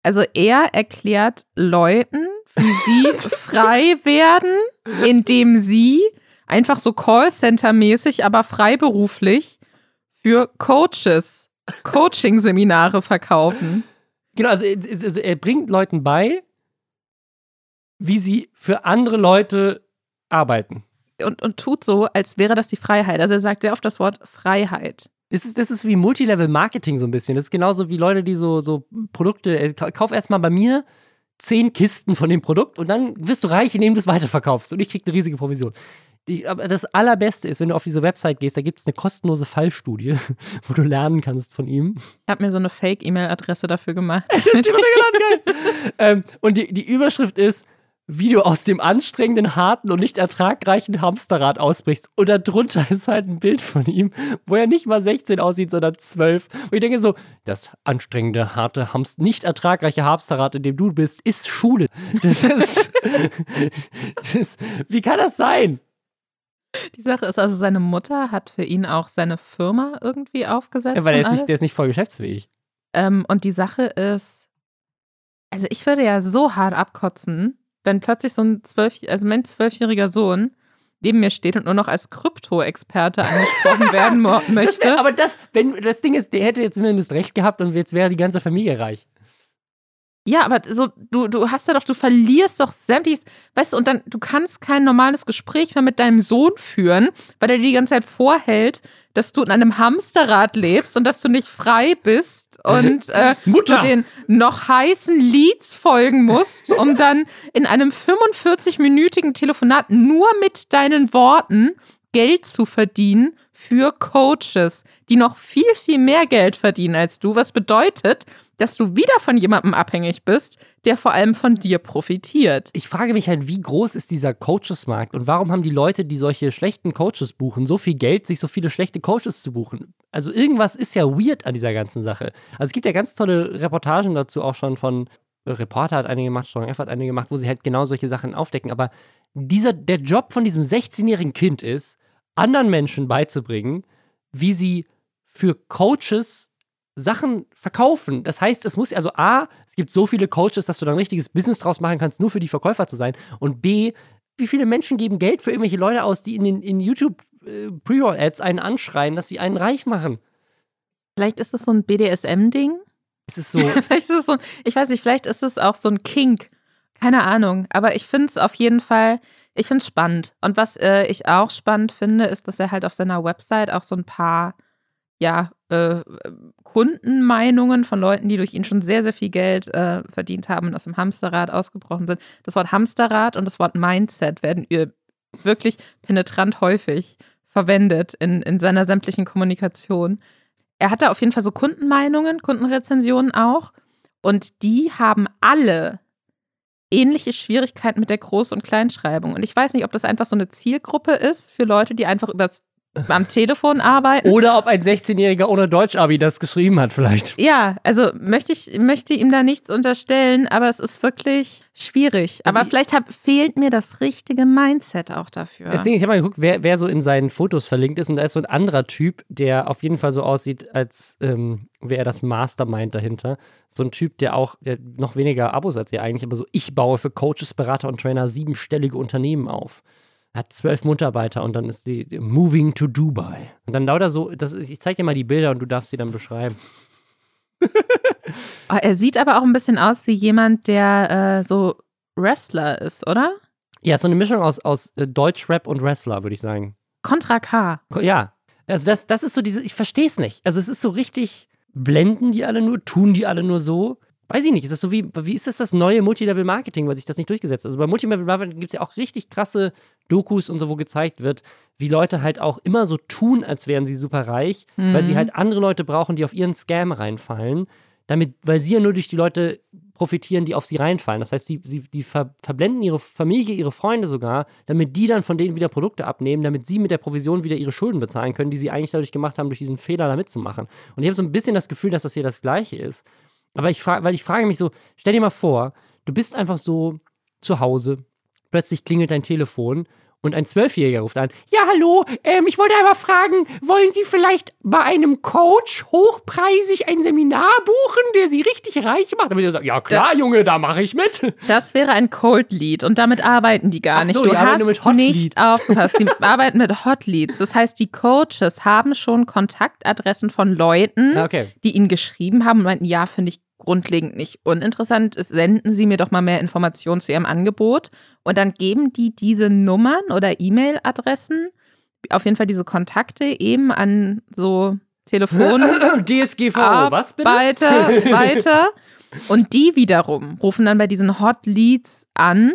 Also er erklärt Leuten, wie sie frei werden, indem sie einfach so Callcenter-mäßig, aber freiberuflich für Coaches Coaching-Seminare verkaufen. Genau, also, also er bringt Leuten bei, wie sie für andere Leute arbeiten. Und, und tut so, als wäre das die Freiheit. Also er sagt sehr oft das Wort Freiheit. Das ist, das ist wie Multilevel-Marketing so ein bisschen. Das ist genauso wie Leute, die so, so Produkte, äh, kauf erstmal bei mir zehn Kisten von dem Produkt und dann wirst du reich, indem du es weiterverkaufst und ich krieg eine riesige Provision die, aber das Allerbeste ist, wenn du auf diese Website gehst, da gibt es eine kostenlose Fallstudie, wo du lernen kannst von ihm. Ich habe mir so eine Fake-E-Mail-Adresse dafür gemacht. das ist geil. ähm, und die, die Überschrift ist, wie du aus dem anstrengenden, harten und nicht ertragreichen Hamsterrad ausbrichst. Und darunter ist halt ein Bild von ihm, wo er nicht mal 16 aussieht, sondern 12. Und ich denke so, das anstrengende, harte, Hamst nicht ertragreiche Hamsterrad, in dem du bist, ist Schule. Das ist, das ist wie kann das sein? Die Sache ist also, seine Mutter hat für ihn auch seine Firma irgendwie aufgesetzt. Ja, weil er ist, nicht, der ist nicht voll geschäftsfähig. Ähm, und die Sache ist, also ich würde ja so hart abkotzen, wenn plötzlich so ein zwölf, also mein zwölfjähriger Sohn neben mir steht und nur noch als Krypto-Experte angesprochen werden möchte. Das wär, aber das, wenn das Ding ist, der hätte jetzt zumindest recht gehabt und jetzt wäre die ganze Familie reich. Ja, aber so, du, du hast ja doch, du verlierst doch sämtliches, weißt du, und dann, du kannst kein normales Gespräch mehr mit deinem Sohn führen, weil er dir die ganze Zeit vorhält, dass du in einem Hamsterrad lebst und dass du nicht frei bist und äh, Mutter. du den noch heißen Leads folgen musst, um dann in einem 45-minütigen Telefonat nur mit deinen Worten Geld zu verdienen für Coaches, die noch viel, viel mehr Geld verdienen als du, was bedeutet, dass du wieder von jemandem abhängig bist, der vor allem von dir profitiert. Ich frage mich halt, wie groß ist dieser Coaches-Markt und warum haben die Leute, die solche schlechten Coaches buchen, so viel Geld, sich so viele schlechte Coaches zu buchen? Also irgendwas ist ja weird an dieser ganzen Sache. Also es gibt ja ganz tolle Reportagen dazu auch schon von äh, Reporter hat einige gemacht, Strong F hat einige gemacht, wo sie halt genau solche Sachen aufdecken. Aber dieser, der Job von diesem 16-jährigen Kind ist, anderen Menschen beizubringen, wie sie für Coaches Sachen verkaufen. Das heißt, es muss also A, es gibt so viele Coaches, dass du da ein richtiges Business draus machen kannst, nur für die Verkäufer zu sein. Und B, wie viele Menschen geben Geld für irgendwelche Leute aus, die in den in YouTube äh, Pre-Roll-Ads einen anschreien, dass sie einen reich machen. Vielleicht ist es so ein BDSM-Ding. Es ist so. vielleicht ist es so, ich weiß nicht, vielleicht ist es auch so ein Kink. Keine Ahnung. Aber ich finde es auf jeden Fall, ich finde es spannend. Und was äh, ich auch spannend finde, ist, dass er halt auf seiner Website auch so ein paar ja, äh, Kundenmeinungen von Leuten, die durch ihn schon sehr, sehr viel Geld äh, verdient haben und aus dem Hamsterrad ausgebrochen sind. Das Wort Hamsterrad und das Wort Mindset werden wirklich penetrant häufig verwendet in, in seiner sämtlichen Kommunikation. Er hatte auf jeden Fall so Kundenmeinungen, Kundenrezensionen auch. Und die haben alle ähnliche Schwierigkeiten mit der Groß- und Kleinschreibung. Und ich weiß nicht, ob das einfach so eine Zielgruppe ist für Leute, die einfach übers am Telefon arbeiten. Oder ob ein 16-Jähriger ohne Deutsch-Abi das geschrieben hat, vielleicht. Ja, also möchte ich möchte ihm da nichts unterstellen, aber es ist wirklich schwierig. Also aber vielleicht hab, fehlt mir das richtige Mindset auch dafür. Deswegen, ich habe mal geguckt, wer, wer so in seinen Fotos verlinkt ist und da ist so ein anderer Typ, der auf jeden Fall so aussieht, als ähm, wäre er das Mastermind dahinter. So ein Typ, der auch der noch weniger Abos als ihr eigentlich, aber so, ich baue für Coaches, Berater und Trainer siebenstellige Unternehmen auf hat zwölf Mitarbeiter und dann ist die, die Moving to Dubai. Und dann lauter so, das ist, ich zeig dir mal die Bilder und du darfst sie dann beschreiben. oh, er sieht aber auch ein bisschen aus wie jemand, der äh, so Wrestler ist, oder? Ja, so eine Mischung aus, aus äh, Deutschrap und Wrestler, würde ich sagen. Contra K. Ja. Also das, das ist so diese, ich verstehe es nicht. Also es ist so richtig, blenden die alle nur, tun die alle nur so. Weiß ich nicht, ist das so wie, wie ist das das neue Multilevel-Marketing, weil sich das nicht durchgesetzt hat? Also bei Multilevel-Marketing gibt es ja auch richtig krasse Dokus und so, wo gezeigt wird, wie Leute halt auch immer so tun, als wären sie super reich, mhm. weil sie mhm. halt andere Leute brauchen, die auf ihren Scam reinfallen, damit, weil sie ja nur durch die Leute profitieren, die auf sie reinfallen. Das heißt, sie, sie die ver verblenden ihre Familie, ihre Freunde sogar, damit die dann von denen wieder Produkte abnehmen, damit sie mit der Provision wieder ihre Schulden bezahlen können, die sie eigentlich dadurch gemacht haben, durch diesen Fehler da mitzumachen. Und ich habe so ein bisschen das Gefühl, dass das hier das Gleiche ist. Aber ich frage, weil ich frage mich so, stell dir mal vor, du bist einfach so zu Hause, plötzlich klingelt dein Telefon und ein Zwölfjähriger ruft an. Ja, hallo, ähm, ich wollte einmal fragen, wollen Sie vielleicht bei einem Coach hochpreisig ein Seminar buchen, der Sie richtig reich macht? Dann würde ich sagen, ja klar, da, Junge, da mache ich mit. Das wäre ein Cold Lead und damit arbeiten die gar nicht. So, du hast nicht aufgepasst. Die arbeiten mit Hot Leads. Das heißt, die Coaches haben schon Kontaktadressen von Leuten, ah, okay. die ihnen geschrieben haben und meinten, ja, finde ich grundlegend nicht uninteressant ist, senden Sie mir doch mal mehr Informationen zu Ihrem Angebot. Und dann geben die diese Nummern oder E-Mail-Adressen, auf jeden Fall diese Kontakte eben an so Telefon. DSGVO, was bitte? Weiter, weiter. Und die wiederum rufen dann bei diesen Hot Leads an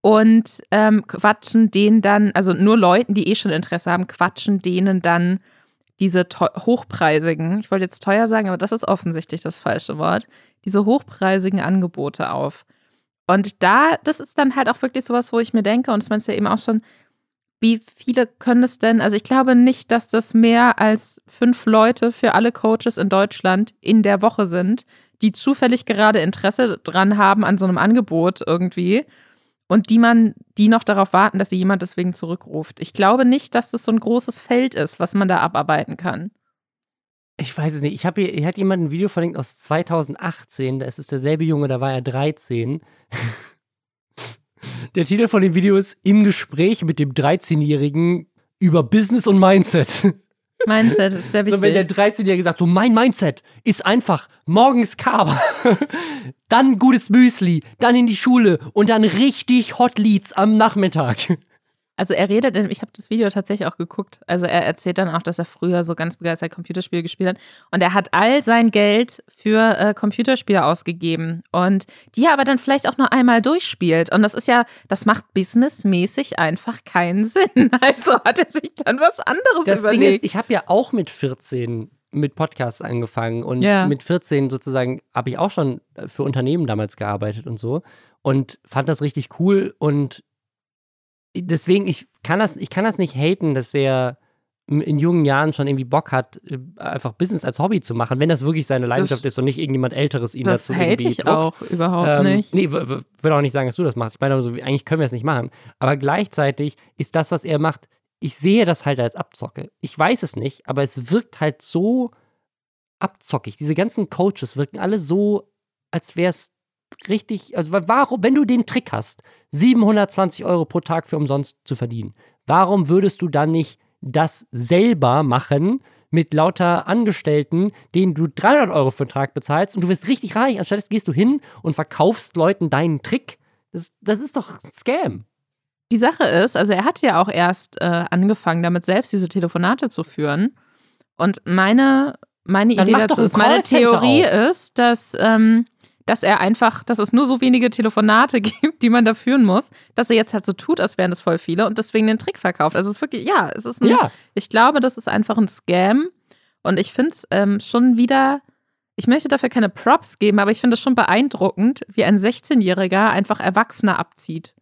und ähm, quatschen denen dann, also nur Leuten, die eh schon Interesse haben, quatschen denen dann diese hochpreisigen, ich wollte jetzt teuer sagen, aber das ist offensichtlich das falsche Wort, diese hochpreisigen Angebote auf. Und da, das ist dann halt auch wirklich sowas, wo ich mir denke, und das meinst du ja eben auch schon, wie viele können es denn? Also ich glaube nicht, dass das mehr als fünf Leute für alle Coaches in Deutschland in der Woche sind, die zufällig gerade Interesse dran haben an so einem Angebot irgendwie und die man, die noch darauf warten, dass sie jemand deswegen zurückruft. Ich glaube nicht, dass das so ein großes Feld ist, was man da abarbeiten kann. Ich weiß es nicht. Ich habe hier, hat jemand ein Video verlinkt aus 2018. Da ist es derselbe Junge, da war er 13. Der Titel von dem Video ist Im Gespräch mit dem 13-Jährigen über Business und Mindset. Mindset ist sehr wichtig. So, wenn der 13-Jährige sagt, so mein Mindset ist einfach morgens Kaba, dann gutes Müsli, dann in die Schule und dann richtig Hot Leads am Nachmittag. Also er redet, ich habe das Video tatsächlich auch geguckt. Also er erzählt dann auch, dass er früher so ganz begeistert Computerspiele gespielt hat. Und er hat all sein Geld für äh, Computerspiele ausgegeben. Und die er aber dann vielleicht auch nur einmal durchspielt. Und das ist ja, das macht businessmäßig einfach keinen Sinn. Also hat er sich dann was anderes das überlegt. Ding ist, ich habe ja auch mit 14 mit Podcasts angefangen und Ja. mit 14 sozusagen habe ich auch schon für Unternehmen damals gearbeitet und so und fand das richtig cool und deswegen ich kann das ich kann das nicht haten, dass er in jungen Jahren schon irgendwie Bock hat, äh, einfach Business als Hobby zu machen, wenn das wirklich seine Leidenschaft ist und nicht irgendjemand Älteres ihn das dazu irgendwie ich druckt. auch überhaupt Ähm, nicht. Nee, würde auch nicht sagen, dass du das machst. Ich meine, also, eigentlich können wir es nicht machen. Aber gleichzeitig ist das, was er macht, ich sehe das halt als Abzocke. Ich weiß es nicht, aber es wirkt halt so abzockig. Diese ganzen Coaches wirken alle so, als wäre es richtig. Also, wa- warum, wenn du den Trick hast, 720 Euro pro Tag für umsonst zu verdienen, warum würdest du dann nicht das selber machen? Mit lauter Angestellten, denen du 300 Euro für den Tag bezahlst und du wirst richtig reich. Anstatt gehst du hin und verkaufst Leuten deinen Trick. Das, das ist doch Scam. Die Sache ist, also er hat ja auch erst äh, angefangen, damit selbst diese Telefonate zu führen. Und meine, meine Dann Idee dazu ist, meine Theorie auf. ist, dass, ähm, dass er einfach, dass es nur so wenige Telefonate gibt, die man da führen muss, dass er jetzt halt so tut, als wären es voll viele und deswegen den Trick verkauft. Also es ist wirklich, ja, es ist ein, Ja, ich glaube, das ist einfach ein Scam. Und ich finde es ähm, schon wieder, ich möchte dafür keine Props geben, aber ich finde es schon beeindruckend, wie ein 16-Jähriger einfach Erwachsene abzieht.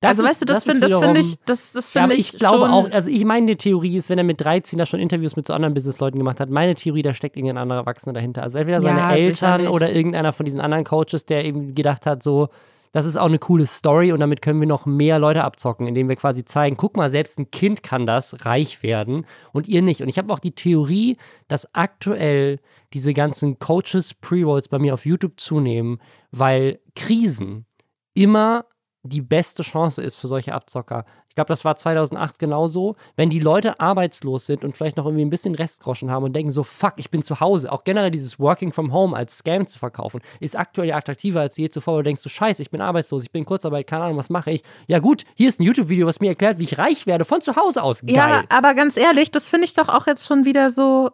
Das also ist- weißt du, das, finde das wiederum- find ich, das, das Ja, finde aber ich, ich glaube schon, auch, also ich meine Theorie ist, wenn er mit 13 da schon Interviews mit so anderen Businessleuten gemacht hat, meine Theorie, da steckt irgendein anderer Erwachsener dahinter. Also entweder seine Ja, Eltern sicherlich. oder irgendeiner von diesen anderen Coaches, der eben gedacht hat, so, das ist auch eine coole Story und damit können wir noch mehr Leute abzocken, indem wir quasi zeigen, guck mal, selbst ein Kind kann das reich werden und ihr nicht. Und ich habe auch die Theorie, dass aktuell diese ganzen Coaches Pre-Rolls bei mir auf YouTube zunehmen, weil Krisen immer die beste Chance ist für solche Abzocker. Ich glaube, das war 2008 genauso. Wenn die Leute arbeitslos sind und vielleicht noch irgendwie ein bisschen Restgroschen haben und denken so, fuck, ich bin zu Hause. Auch generell dieses Working from Home als Scam zu verkaufen, ist aktuell attraktiver als je zuvor. weil Du denkst so, scheiße, ich bin arbeitslos, ich bin in Kurzarbeit, keine Ahnung, was mache ich? Ja gut, hier ist ein YouTube-Video, was mir erklärt, wie ich reich werde von zu Hause aus. Geil. Ja, aber ganz ehrlich, das finde ich doch auch jetzt schon wieder so.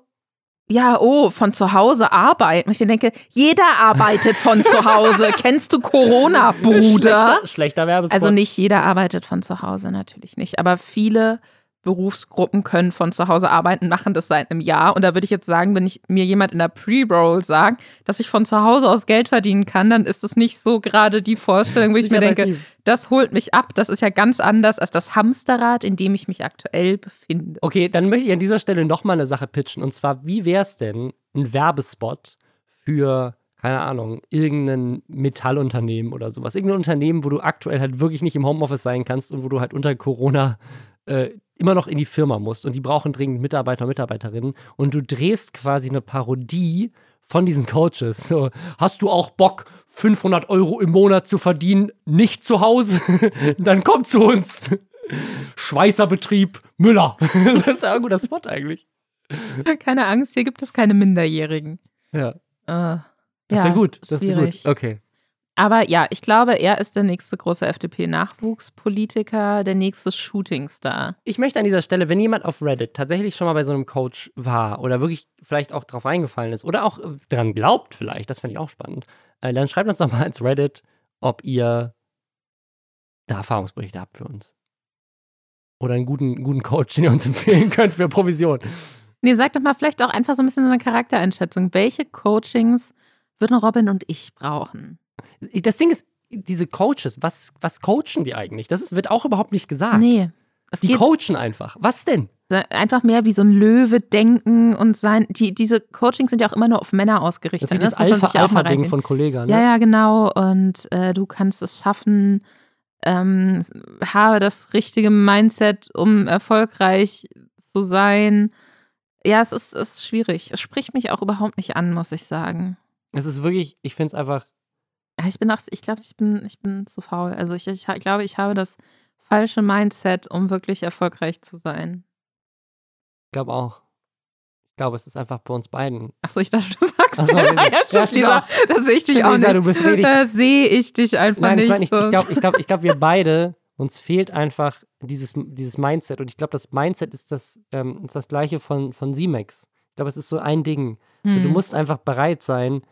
Ja, oh, von zu Hause arbeiten. Ich denke, jeder arbeitet von zu Hause. Kennst du Corona, Bruder? Schlechter, schlechter Werbespot. Also nicht jeder arbeitet von zu Hause, natürlich nicht. Aber viele Berufsgruppen können von zu Hause arbeiten, machen das seit einem Jahr. Und da würde ich jetzt sagen, wenn ich mir jemand in der Pre-Roll sagt, dass ich von zu Hause aus Geld verdienen kann, dann ist das nicht so gerade die Vorstellung, wo ich mir denke, das holt mich ab. Das ist ja ganz anders als das Hamsterrad, in dem ich mich aktuell befinde. Okay, dann möchte ich an dieser Stelle nochmal eine Sache pitchen. Und zwar, wie wäre es denn, ein Werbespot für, keine Ahnung, irgendein Metallunternehmen oder sowas? Irgendein Unternehmen, wo du aktuell halt wirklich nicht im Homeoffice sein kannst und wo du halt unter Corona äh, immer noch in die Firma musst. Und die brauchen dringend Mitarbeiter und Mitarbeiterinnen. Und du drehst quasi eine Parodie von diesen Coaches. So, hast du auch Bock, 500 Euro im Monat zu verdienen, nicht zu Hause? Dann komm zu uns. Schweißerbetrieb Müller. das ist ja ein guter Spot eigentlich. Keine Angst, hier gibt es keine Minderjährigen. Ja, Äh, das ja, wäre gut. Das wäre schwierig. gut. Okay. Aber ja, ich glaube, er ist der nächste große FDP-Nachwuchspolitiker, der nächste Shootingstar. Ich möchte an dieser Stelle, wenn jemand auf Reddit tatsächlich schon mal bei so einem Coach war oder wirklich vielleicht auch drauf eingefallen ist oder auch dran glaubt vielleicht, das fände ich auch spannend, äh, dann schreibt uns doch mal ins Reddit, ob ihr da Erfahrungsberichte habt für uns. Oder einen guten, guten Coach, den ihr uns empfehlen könnt für Provision. Nee, sag doch mal vielleicht auch einfach so ein bisschen so eine Charaktereinschätzung. Welche Coachings würden Robin und ich brauchen? Das Ding ist, diese Coaches, was, was coachen die eigentlich? Das ist, wird auch überhaupt nicht gesagt. Nee. Es Die coachen einfach. Was denn? einfach mehr wie so ein Löwe denken und sein. Die, diese Coachings sind ja auch immer nur auf Männer ausgerichtet. Das ist ne? das muss man sich ja auch mal Alpha-Ding reinziehen. von Kollegen. Ne? Ja, ja, genau. Und äh, du kannst es schaffen, ähm, habe das richtige Mindset, um erfolgreich zu sein. Ja, es ist, es ist schwierig. Es spricht mich auch überhaupt nicht an, muss ich sagen. Es ist wirklich, ich finde es einfach, ich bin auch, ich glaube, ich bin, ich bin zu faul. Also ich, ich glaube, ich habe das falsche Mindset, um wirklich erfolgreich zu sein. ich glaube auch. Ich glaube, es ist einfach bei uns beiden. Achso, ich dachte, du sagst Ach so, ja, stimmt, Lisa. auch. Da sehe ich dich Stimmt, auch Lisa, nicht. du bist richtig- Da sehe ich dich einfach Nein, nicht. ich ich, glaube, ich glaub, ich glaub, wir beide, uns fehlt einfach dieses, dieses Mindset. Und ich glaube, das Mindset ist das, ähm, ist das gleiche von, von Simex. Ich glaube, es ist so ein Ding. Hm. Du musst einfach bereit sein,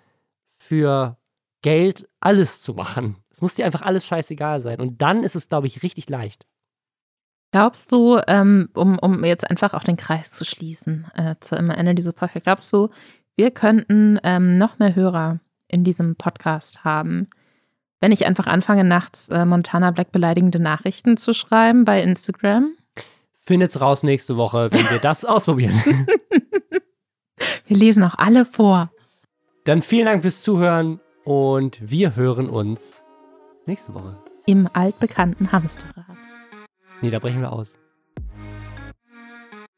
für Geld alles zu machen. Es muss dir einfach alles scheißegal sein. Und dann ist es, glaube ich, richtig leicht. Glaubst du, ähm, um, um jetzt einfach auch den Kreis zu schließen, äh, zu am Ende dieser Podcast, glaubst du, wir könnten ähm, noch mehr Hörer in diesem Podcast haben, wenn ich einfach anfange, nachts äh, Montana Black beleidigende Nachrichten zu schreiben bei Instagram? Findet's raus nächste Woche, wenn wir das ausprobieren. Wir lesen auch alle vor. Dann vielen Dank fürs Zuhören und wir hören uns nächste Woche. Im altbekannten Hamsterrad. Nee, da brechen wir aus.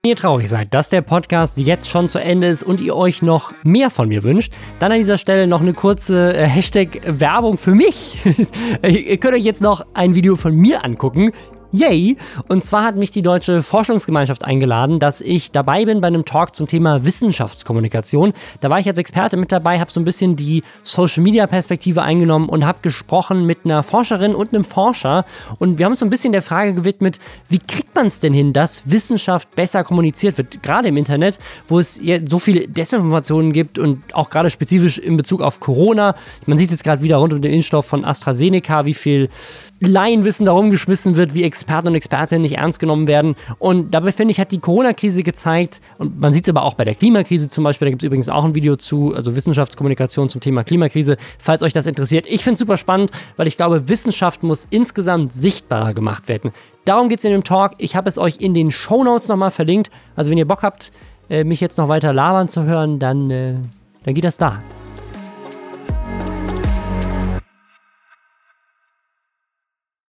Wenn ihr traurig seid, dass der Podcast jetzt schon zu Ende ist und ihr euch noch mehr von mir wünscht, dann an dieser Stelle noch eine kurze äh, Hashtag-Werbung für mich. ihr könnt euch jetzt noch ein Video von mir angucken. Yay! Und zwar hat mich die Deutsche Forschungsgemeinschaft eingeladen, dass ich dabei bin bei einem Talk zum Thema Wissenschaftskommunikation. Da war ich als Experte mit dabei, habe so ein bisschen die Social-Media-Perspektive eingenommen und habe gesprochen mit einer Forscherin und einem Forscher. Und wir haben uns so ein bisschen der Frage gewidmet, wie kriegt man es denn hin, dass Wissenschaft besser kommuniziert wird, gerade im Internet, wo es so viele Desinformationen gibt und auch gerade spezifisch in Bezug auf Corona. Man sieht jetzt gerade wieder rund um den Impfstoff von AstraZeneca, wie viel Laienwissen darum geschmissen wird, wie Experten und Expertinnen nicht ernst genommen werden. Und dabei finde ich, hat die Corona-Krise gezeigt, und man sieht es aber auch bei der Klimakrise zum Beispiel, da gibt es übrigens auch ein Video zu, also Wissenschaftskommunikation zum Thema Klimakrise, falls euch das interessiert. Ich finde es super spannend, weil ich glaube, Wissenschaft muss insgesamt sichtbarer gemacht werden. Darum geht es in dem Talk. Ich habe es euch in den Show Notes nochmal verlinkt. Also wenn ihr Bock habt, äh, mich jetzt noch weiter labern zu hören, dann, äh, dann geht das da.